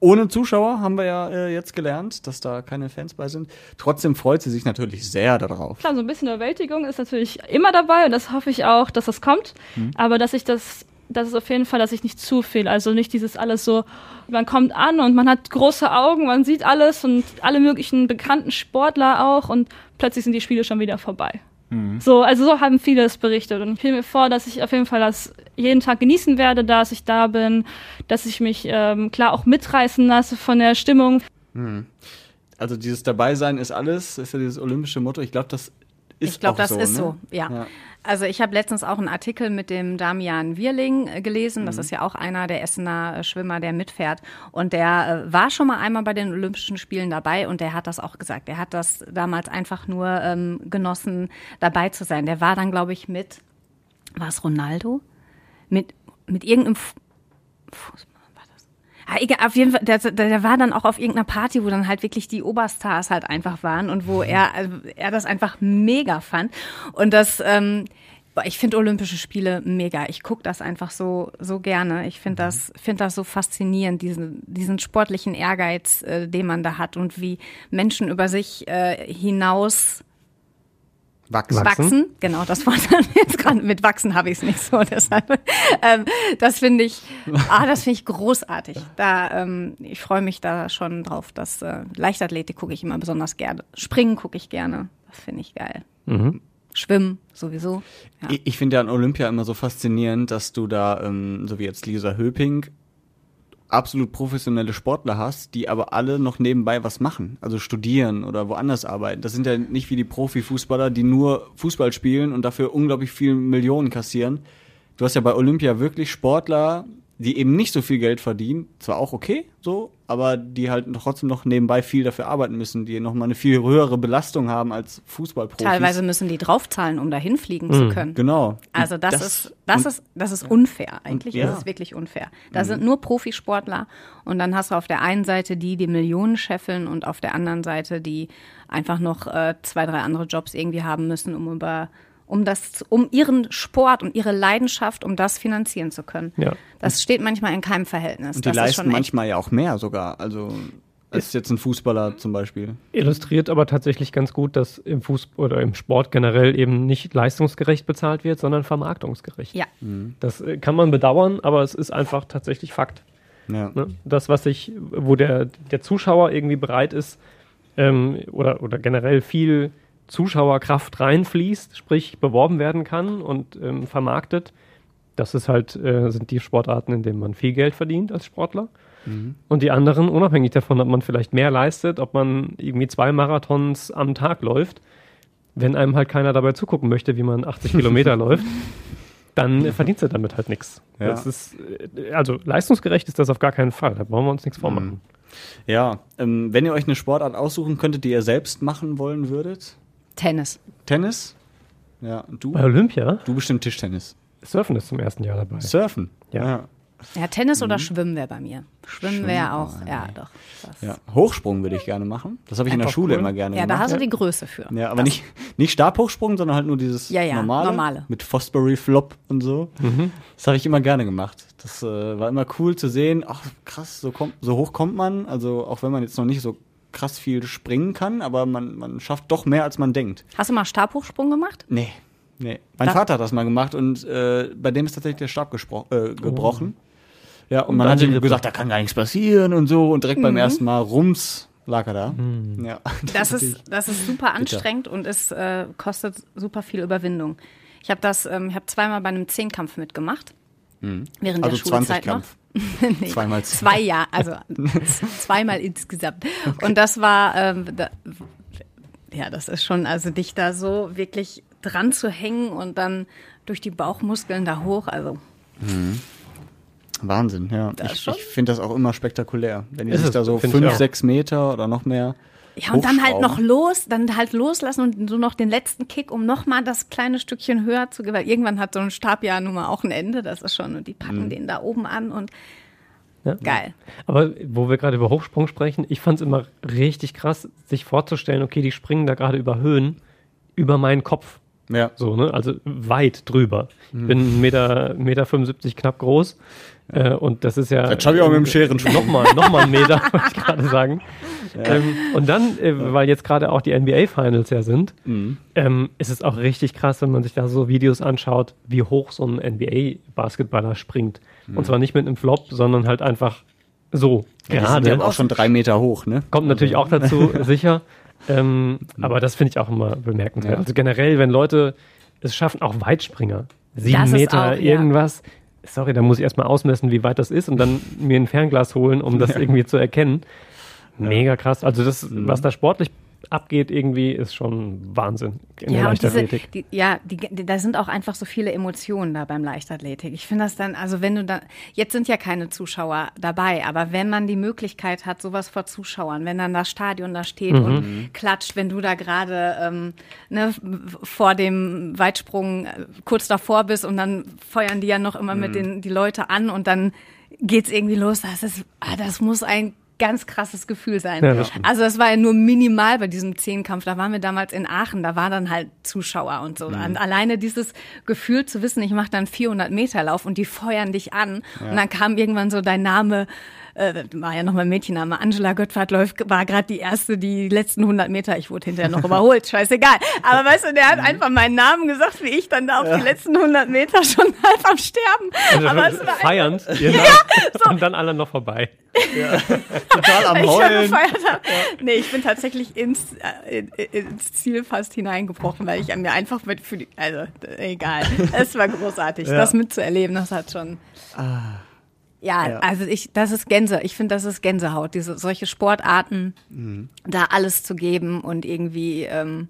S1: Ohne Zuschauer haben wir ja äh, jetzt gelernt, dass da keine Fans bei sind. Trotzdem freut sie sich natürlich sehr darauf.
S13: Klar, so ein bisschen Überwältigung ist natürlich immer dabei und das hoffe ich auch, dass das kommt. Aber dass ich das, das ist auf jeden Fall, dass ich nicht zu viel, also nicht dieses alles so, man kommt an und man hat große Augen, man sieht alles und alle möglichen bekannten Sportler auch und plötzlich sind die Spiele schon wieder vorbei. So, also so haben viele es berichtet und ich stelle mir vor, dass ich auf jeden Fall das jeden Tag genießen werde, dass ich da bin, dass ich mich ähm, klar auch mitreißen lasse von der Stimmung.
S1: Also dieses Dabeisein ist alles, ist ja dieses olympische Motto. Ich glaube, das ist
S3: Ich glaube,
S1: auch
S3: das
S1: so,
S3: ist
S1: ne?
S3: so, ja.
S1: Ja.
S3: Also ich habe letztens auch einen Artikel mit dem Damian Wirling äh, gelesen.
S1: Mhm.
S3: Das ist ja auch einer der Essener äh, Schwimmer, der mitfährt. Und der äh, war schon mal einmal bei den Olympischen Spielen dabei und der hat das auch gesagt. Der hat das damals einfach nur ähm, genossen, dabei zu sein. Der war dann, glaube ich, mit, war es Ronaldo? Mit, mit irgendeinem Fu- Fußball. Das? Ah, egal, auf jeden Fall, der, der, war dann auch auf irgendeiner Party, wo dann halt wirklich die Oberstars halt einfach waren und wo er, also er das einfach mega fand. Und das, ähm, ich finde Olympische Spiele mega. Ich gucke das einfach so, so gerne. Ich finde das, finde das so faszinierend, diesen, diesen sportlichen Ehrgeiz, äh, den man da hat und wie Menschen über sich äh, hinaus
S1: Wachsen.
S3: Wachsen, genau, das war dann jetzt gerade mit Wachsen habe ich es nicht so. Deshalb, ähm, das finde ich, ah, das finde ich großartig. Da, ähm, ich freue mich da schon drauf. dass äh, Leichtathletik gucke ich immer besonders gerne. Springen gucke ich gerne. Das finde ich geil.
S2: Mhm.
S3: Schwimmen sowieso. Ja.
S1: Ich, ich finde ja an Olympia immer so faszinierend, dass du da, ähm, so wie jetzt Lisa Höping, absolut professionelle Sportler hast, die aber alle noch nebenbei was machen, also studieren oder woanders arbeiten. Das sind ja nicht wie die Profifußballer, die nur Fußball spielen und dafür unglaublich viel Millionen kassieren. Du hast ja bei Olympia wirklich Sportler, die eben nicht so viel Geld verdienen, zwar auch okay, so, aber die halt trotzdem noch nebenbei viel dafür arbeiten müssen, die nochmal eine viel höhere Belastung haben als Fußballprofis.
S3: Teilweise müssen die draufzahlen, um dahin fliegen mhm. zu können.
S1: Genau.
S3: Also das, das ist das ist das ist unfair. Eigentlich und, ja. ist es wirklich unfair. Da mhm. sind nur Profisportler und dann hast du auf der einen Seite die, die Millionen scheffeln und auf der anderen Seite die einfach noch äh, zwei, drei andere Jobs irgendwie haben müssen, um über um das, um ihren Sport und ihre Leidenschaft, um das finanzieren zu können.
S2: Ja.
S3: Das steht manchmal in keinem Verhältnis.
S1: Und die
S3: das
S1: leisten manchmal ja auch mehr sogar. Also als jetzt ein Fußballer zum Beispiel.
S2: Illustriert aber tatsächlich ganz gut, dass im Fußball oder im Sport generell eben nicht leistungsgerecht bezahlt wird, sondern vermarktungsgerecht.
S3: Ja.
S2: Mhm. Das äh, kann man bedauern, aber es ist einfach tatsächlich Fakt.
S1: Ja.
S2: Ne? Das, was sich, wo der, der Zuschauer irgendwie bereit ist, ähm, oder, oder generell viel Zuschauerkraft reinfließt, sprich beworben werden kann und ähm, vermarktet. Das ist halt, äh, sind die Sportarten, in denen man viel Geld verdient als Sportler. Mhm. Und die anderen, unabhängig davon, ob man vielleicht mehr leistet, ob man irgendwie zwei Marathons am Tag läuft, wenn einem halt keiner dabei zugucken möchte, wie man 80 Kilometer läuft, dann verdient du damit halt nichts.
S1: Ja.
S2: Äh, also leistungsgerecht ist das auf gar keinen Fall. Da brauchen wir uns nichts vormachen.
S1: Mhm. Ja, ähm, wenn ihr euch eine Sportart aussuchen könntet, die ihr selbst machen wollen würdet,
S3: Tennis.
S1: Tennis? Ja, und du?
S2: Bei Olympia?
S1: Du bestimmt Tischtennis.
S2: Surfen ist zum ersten Jahr dabei.
S1: Surfen?
S2: Ja.
S1: Ja,
S3: ja Tennis oder Schwimmen wäre bei mir. Schwimmen wäre auch, ja, doch.
S1: Ja. Hochsprung würde ich gerne machen. Das habe ich in der
S3: Einfach
S1: Schule
S3: cool.
S1: immer gerne
S3: Ja, da
S1: gemacht.
S3: hast du die Größe für.
S1: Ja, aber
S3: Das-
S1: nicht, nicht Stabhochsprung, sondern halt nur dieses
S3: Ja, ja,
S1: normale,
S3: normale.
S1: mit Fosbury Flop und so.
S2: Mhm.
S1: Das habe ich immer gerne gemacht. Das äh, war immer cool zu sehen. Ach, krass, so, kommt, so hoch kommt man. Also auch wenn man jetzt noch nicht so krass viel springen kann, aber man, man schafft doch mehr, als man denkt.
S3: Hast du mal Stabhochsprung gemacht?
S1: Nee, nee. Mein
S3: Da-
S1: Vater hat das mal gemacht und äh, bei dem ist tatsächlich der Stab äh, gebrochen. Ja, und,
S2: Und
S1: man hat ihm gesagt, da kann gar nichts passieren und so. Und direkt beim
S3: Mhm.
S1: ersten Mal rums lag er da. Ja.
S3: Das ist, das ist super
S1: Bitter.
S3: anstrengend und es äh, kostet super viel Überwindung. Ich habe das, ähm, ich habe zweimal bei einem Zehnkampf mitgemacht.
S1: Mhm.
S3: Während
S1: also
S3: der Schulzeit
S1: 20 Kampf.
S3: noch. nee,
S1: Zweimal
S3: zwei Jahre, also zweimal insgesamt. Und das war, ähm, da, ja, das ist schon, also dich da so wirklich dran zu hängen und dann durch die Bauchmuskeln da hoch, also
S1: Mhm. Wahnsinn, ja.
S3: Das
S1: ich ich finde das auch immer spektakulär. Wenn die
S2: Ist
S1: sich
S2: es,
S1: da so fünf, sechs Meter oder noch mehr.
S3: Ja, und dann halt noch los, dann halt loslassen und so noch den letzten Kick, um noch mal das kleine Stückchen höher zu gehen. Weil irgendwann hat so ein Stab ja nun mal auch ein Ende, das ist schon, und die packen
S2: Mhm.
S3: den da oben an und
S2: Ja.
S3: geil.
S2: Aber wo wir gerade über Hochsprung sprechen, ich fand es immer richtig krass, sich vorzustellen, okay, die springen da gerade über Höhen, über meinen Kopf.
S1: Ja.
S2: So, ne? Also weit drüber. Ich bin 1,75 Meter, Meter 75 knapp groß. Äh, und das ist ja.
S1: Das schaffe ich auch mit dem Scherensprung.
S2: Nochmal, nochmal einen Meter, wollte ich gerade sagen.
S1: Ja.
S2: Ähm, und dann, äh, weil jetzt gerade auch die NBA-Finals ja sind,
S1: Mhm.
S2: ähm, ist es auch richtig krass, wenn man sich da so Videos anschaut, wie hoch so ein NBA-Basketballer springt.
S1: Mhm.
S2: Und zwar nicht mit einem Flop, sondern halt einfach so.
S1: Ja, die
S2: gerade.
S1: ja auch schon drei Meter hoch, ne?
S2: Kommt natürlich auch dazu, sicher. Ähm, aber das finde ich auch immer bemerkenswert.
S1: Ja.
S2: Also generell, wenn Leute es schaffen, auch Weitspringer, sieben
S3: Das
S2: Meter
S3: auch, ja.
S2: Sorry, da muss ich erstmal ausmessen, wie weit das ist und dann mir ein Fernglas holen, um das
S1: Ja.
S2: irgendwie zu erkennen. Mega krass. Also das,
S1: Mhm.
S2: was da sportlich abgeht irgendwie, ist schon Wahnsinn in der
S3: Ja, diese,
S2: Leichtathletik.
S3: die, ja, die, die, da sind auch einfach so viele Emotionen da beim Leichtathletik. Ich finde das dann, also wenn du da, jetzt sind ja keine Zuschauer dabei, aber wenn man die Möglichkeit hat, sowas vor Zuschauern, wenn dann das Stadion da steht
S2: Mhm.
S3: und klatscht, wenn du da gerade ähm, ne, vor dem Weitsprung äh, kurz davor bist und dann feuern die ja noch immer mit
S2: Mhm.
S3: den die Leute an und dann geht's irgendwie los. Das ist, ah, das muss ein ganz krasses Gefühl sein.
S2: Ja.
S3: Also das war ja nur minimal bei diesem Zehnkampf. Da waren wir damals in Aachen, da waren dann halt Zuschauer und so. Und alleine dieses Gefühl zu wissen, ich mache dann 400 Meter Lauf und die feuern dich an.
S1: Ja.
S3: Und dann kam irgendwann so dein Name äh, war ja noch mal Mädchenname, Angela Göttwart läuft, war gerade die erste, die letzten 100 Meter, ich wurde hinterher noch überholt, scheißegal. Aber weißt du, der hat einfach meinen Namen gesagt, wie ich dann da auf die letzten 100 Meter schon halb am Sterben.
S2: Also
S3: Aber es war
S2: feiernd.
S3: Ja,
S2: sagt, Und dann alle noch vorbei.
S1: Total am
S3: ich
S1: Heulen.
S3: gefeiert habe. Nee, ich bin tatsächlich ins, äh, in- ins Ziel fast hineingebrochen, weil ich mir einfach mit für die, also egal. Es war großartig,
S1: Ja.
S3: das mitzuerleben, das hat schon. Ja,
S1: Ja.
S3: also ich, das ist Gänse. Ich finde, das ist Gänsehaut, diese solche Sportarten,
S1: Mhm.
S3: da alles zu geben und irgendwie ähm,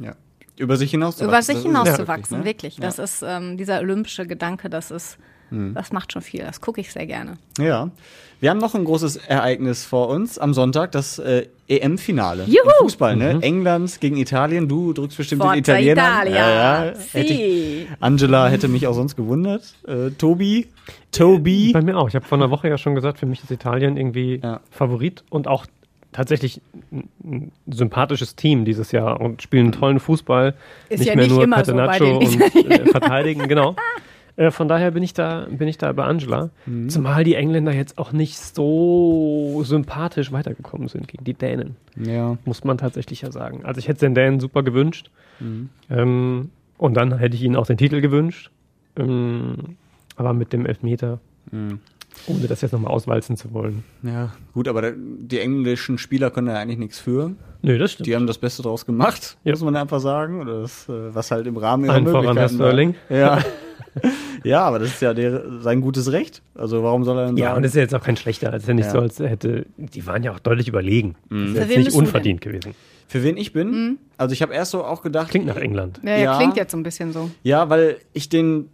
S1: Ja. Über sich hinaus
S3: über sich hinauszuwachsen,
S1: wirklich.
S3: wirklich.
S1: Ne?
S3: Das ist ähm, dieser olympische Gedanke, das ist,
S1: Mhm.
S3: das macht schon viel. Das gucke ich sehr gerne.
S1: Ja. Wir haben noch ein großes Ereignis vor uns am Sonntag, das äh, EM-Finale. im
S3: Juhu!
S1: Fußball, ne? England gegen Italien. Du drückst bestimmt
S3: Forza
S1: den Italiener.
S3: Italia.
S1: Ja, ja.
S3: Sì.
S1: Hätte ich, Angela hätte mich auch sonst gewundert. Äh, Tobi. Tobi.
S2: Bei mir auch. Ich habe vor einer Woche ja schon gesagt, für mich ist Italien irgendwie
S1: Ja.
S2: Favorit und auch tatsächlich ein, sympathisches Team dieses Jahr und spielen tollen Fußball.
S3: Ist
S2: nicht
S3: ja
S2: mehr
S3: nicht
S2: nur
S3: immer so bei
S2: Catenaccio
S3: den
S2: und äh, verteidigen, genau. Äh, von daher bin ich da, bin ich da bei Angela.
S1: Mhm.
S2: Zumal die Engländer jetzt auch nicht so sympathisch weitergekommen sind gegen die Dänen.
S1: Ja.
S2: Muss man tatsächlich ja sagen. Also ich hätte den Dänen super gewünscht.
S1: Mhm.
S2: Ähm, und dann hätte ich ihnen auch den Titel gewünscht. Ähm, aber mit dem Elfmeter,
S1: Mhm.
S2: ohne das jetzt nochmal auswalzen zu wollen.
S1: Ja, gut, aber die englischen Spieler können da eigentlich nichts für.
S2: Nö, das stimmt.
S1: Die haben das Beste draus gemacht,
S2: Ja.
S1: muss man einfach sagen. Oder das, äh, was halt im Rahmen ihrer
S2: Herr
S1: Möglichkeiten war.
S2: Sterling.
S1: Ja. ja, aber das ist ja der, sein gutes Recht. Also warum soll er denn
S2: Ja,
S1: sagen?
S2: und das ist ja jetzt auch kein schlechter. Ist ja nicht
S1: Ja.
S2: so, als hätte. Die waren ja auch deutlich überlegen. Das ist
S3: Für
S2: jetzt
S3: wen
S2: nicht unverdient gewesen.
S1: Für wen ich bin? Also ich habe erst so auch gedacht.
S2: Klingt nach England.
S3: Ja, ja,
S1: Ja.
S3: klingt jetzt so ein bisschen so.
S1: Ja, weil ich den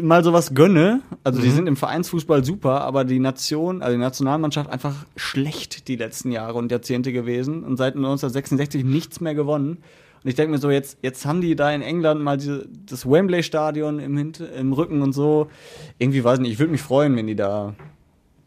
S1: mal sowas gönne. Also die
S2: Mhm.
S1: sind im Vereinsfußball super, aber die Nation, also die Nationalmannschaft einfach schlecht die letzten Jahre und Jahrzehnte gewesen und seit 1966 nichts mehr gewonnen. Und ich denke mir so, jetzt, jetzt haben die da in England mal diese, das Wembley-Stadion im, Hint im Rücken und so. Irgendwie weiß ich nicht, ich würde mich freuen, wenn die da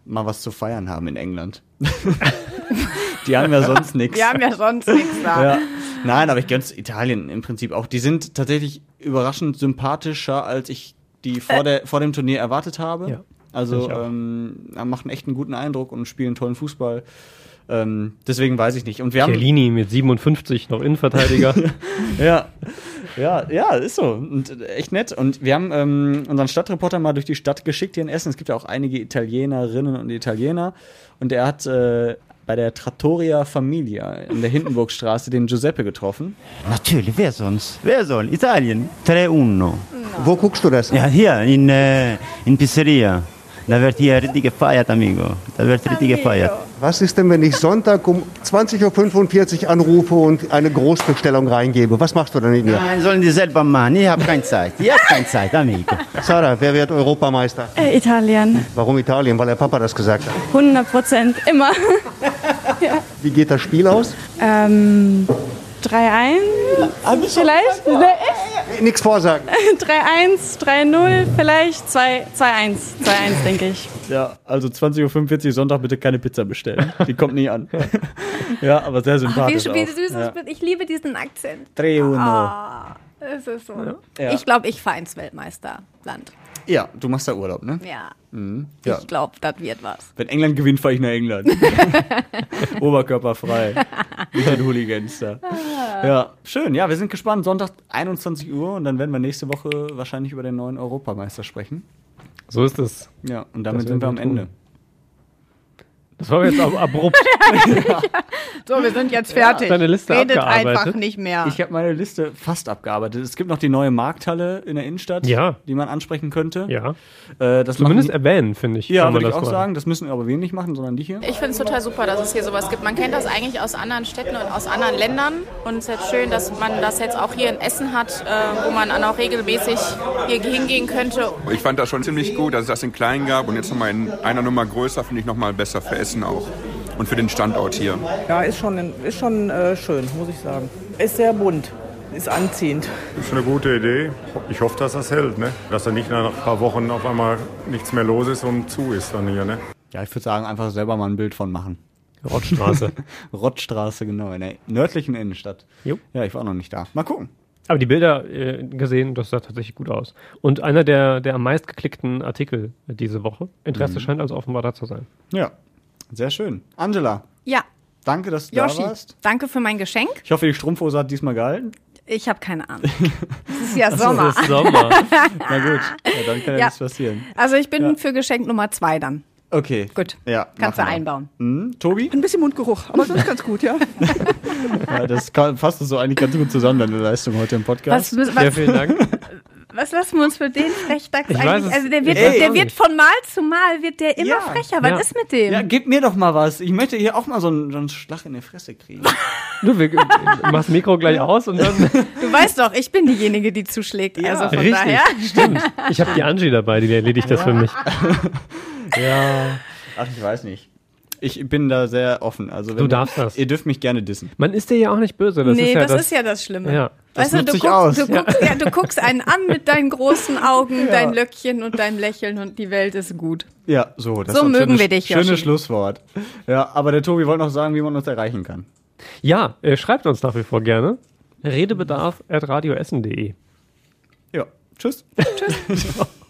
S1: mal was zu feiern haben in England. die haben ja sonst nichts.
S3: Wir haben ja sonst nichts da.
S1: Ja. Nein, aber ich gönn's Italien im Prinzip auch. Die sind tatsächlich überraschend sympathischer, als ich die vor, der, vor dem Turnier erwartet habe.
S2: Ja,
S1: also ähm, machen echt einen guten Eindruck und spielen tollen Fußball. Ähm, deswegen weiß ich nicht. Und wir haben
S2: Chiellini mit 57 noch Innenverteidiger.
S1: ja, ja, ja, ist so. Und äh, echt nett. Und wir haben ähm, unseren Stadtreporter mal durch die Stadt geschickt hier in Essen. Es gibt ja auch einige Italienerinnen und Italiener. Und er hat äh, bei der Trattoria Familia in der Hindenburgstraße den Giuseppe getroffen.
S14: Natürlich, wer sonst? Wer soll? Italien. 3-1.
S15: Wo guckst du das?
S14: Ja, hier in, äh, in Pizzeria. Da wird hier richtig gefeiert, amigo. Da wird richtig gefeiert.
S15: Was ist denn, wenn ich Sonntag um 20.45 Uhr anrufe und eine Großbestellung reingebe? Was machst du dann in mir?
S14: Nein, sollen die selber machen. Ich habe keine Zeit. Ich habe keine Zeit, amigo.
S15: Sarah, wer wird Europameister?
S16: Äh, Italien,
S15: Warum Italien? Weil der Papa das gesagt hat.
S16: 100 Prozent, immer.
S15: Wie geht das Spiel aus?
S16: ähm, 3-1 vielleicht? Ne,
S15: Nichts vorsagen.
S16: 3-1, 3-0 vielleicht, 2 2-1, 2-1 denke ich.
S1: Ja, also 20.45 Uhr Sonntag bitte keine Pizza bestellen. Die kommt nie an. ja, aber sehr
S3: wie,
S1: sympathisch.
S3: wie
S1: auch.
S3: süß
S1: ja.
S3: Ich liebe diesen Akzent.
S1: Tre uno.
S3: Ah, es ist so.
S1: Ja.
S3: Ich glaube, ich Vereinsweltmeisterland.
S1: Ja, du machst da Urlaub, ne?
S3: Ja.
S1: Mhm. ja.
S3: Ich glaube, das wird was.
S1: Wenn England gewinnt, fahre ich nach England. Oberkörperfrei. Mit den Hooligans da. Ja, schön. Ja, wir sind gespannt. Sonntag 21 Uhr und dann werden wir nächste Woche wahrscheinlich über den neuen Europameister sprechen.
S2: So ist es.
S1: Ja, und damit sind wir am. Ende.
S2: Das war jetzt ab abrupt.
S3: So, wir sind jetzt fertig.
S2: Deine Liste
S3: Redet
S2: abgearbeitet?
S3: einfach nicht mehr.
S1: Ich habe meine Liste fast abgearbeitet. Es gibt noch die neue Markthalle in der Innenstadt,
S2: Ja.
S1: die man ansprechen könnte.
S2: Ja.
S1: Äh, das
S2: Zumindest
S1: machen,
S2: erwähnen, finde ich.
S1: Ja, würde ich auch
S2: mal.
S1: sagen. Das müssen aber wir nicht machen, sondern die hier.
S17: Ich finde es total super, dass es hier sowas gibt. Man kennt das eigentlich aus anderen Städten und aus anderen Ländern. Und es ist jetzt schön, dass man das jetzt auch hier in Essen hat, äh, wo man dann auch regelmäßig hier hingehen könnte.
S18: Ich fand das schon ziemlich gut, dass es das in klein gab und jetzt nochmal in einer Nummer größer finde ich nochmal besser für Essen auch und für den Standort hier.
S19: Ja, ist schon, ist schon äh, schön, muss ich sagen. Ist sehr bunt, ist anziehend.
S20: Ist eine gute Idee. Ich hoffe, dass das hält, ne? Dass da nicht nach ein paar Wochen auf einmal nichts mehr los ist und zu ist dann hier, ne?
S1: Ja, ich würde sagen, einfach selber mal ein Bild von machen.
S2: Rottstraße.
S1: Rottstraße, genau, in der nördlichen Innenstadt.
S2: Jo.
S1: Ja, ich war auch noch nicht da. Mal gucken.
S2: Aber die Bilder äh, gesehen, das sah tatsächlich gut aus. Und einer der, der am meist geklickten Artikel diese Woche. Interesse
S1: Mhm.
S2: scheint also offenbar da zu sein.
S1: Ja, sehr schön. Angela,
S3: Ja,
S1: danke, dass du
S3: Yoshi,
S1: da warst.
S3: danke für mein Geschenk.
S1: Ich hoffe, die Strumpfhose hat diesmal gehalten.
S3: Ich habe keine Ahnung. Es ist ja Sommer.
S1: es ist Sommer. Na gut, ja, dann kann ja,
S3: Ja.
S1: nichts passieren.
S3: Also ich bin
S1: Ja.
S3: für Geschenk Nummer zwei dann.
S1: Okay.
S3: Gut.
S1: Ja,
S3: Kannst du einbauen.
S1: Mhm. Tobi?
S6: Ein bisschen Mundgeruch, aber sonst ganz gut, ja.
S1: Ja, das kann, fasst so eigentlich ganz gut zusammen, deine Leistung heute im Podcast.
S3: Was was-
S1: ja, vielen Dank.
S3: Was lassen wir uns für den Frechdachs
S1: Ich weiß
S3: eigentlich?
S1: es-
S3: Also der wird,
S1: Ey,
S3: der wird von Mal zu Mal wird der immer
S1: Ja.
S3: frecher. Was
S1: Ja.
S3: ist mit dem?
S1: Ja, gib mir doch mal was. Ich möchte hier auch mal so einen, so einen Schlag in die Fresse kriegen.
S2: Du, wir, machst das Mikro gleich aus und dann.
S3: Du weißt doch, ich bin diejenige, die zuschlägt. also von
S2: Richtig,
S3: daher.
S2: stimmt. Ich habe die Angie dabei, die erledigt das für mich.
S1: ja. Ach, ich weiß nicht. Ich bin da sehr offen. Also wenn
S2: Du darfst das.
S1: Ihr dürft mich gerne dissen.
S2: Man ist dir ja auch nicht böse. Das
S3: nee,
S2: ist ja
S3: das,
S2: das,
S3: ist ja das Schlimme.
S2: Ja.
S3: Weißt
S1: Das
S3: du, du guckst,
S1: aus.
S3: Du,
S1: Ja.
S3: guckst, ja, du guckst einen an mit deinen großen Augen,
S1: Ja.
S3: dein Löckchen und dein Lächeln und die Welt ist gut.
S1: Ja, so. Das
S3: So mögen
S1: schönes,
S3: wir dich,
S1: Schönes. Schlusswort. Ja, aber der Tobi wollte noch sagen, wie man uns erreichen kann.
S2: Ja, äh, schreibt uns nach wie vor gerne. Redebedarf at radioessen.de.
S1: Ja, tschüss.
S3: Tschüss.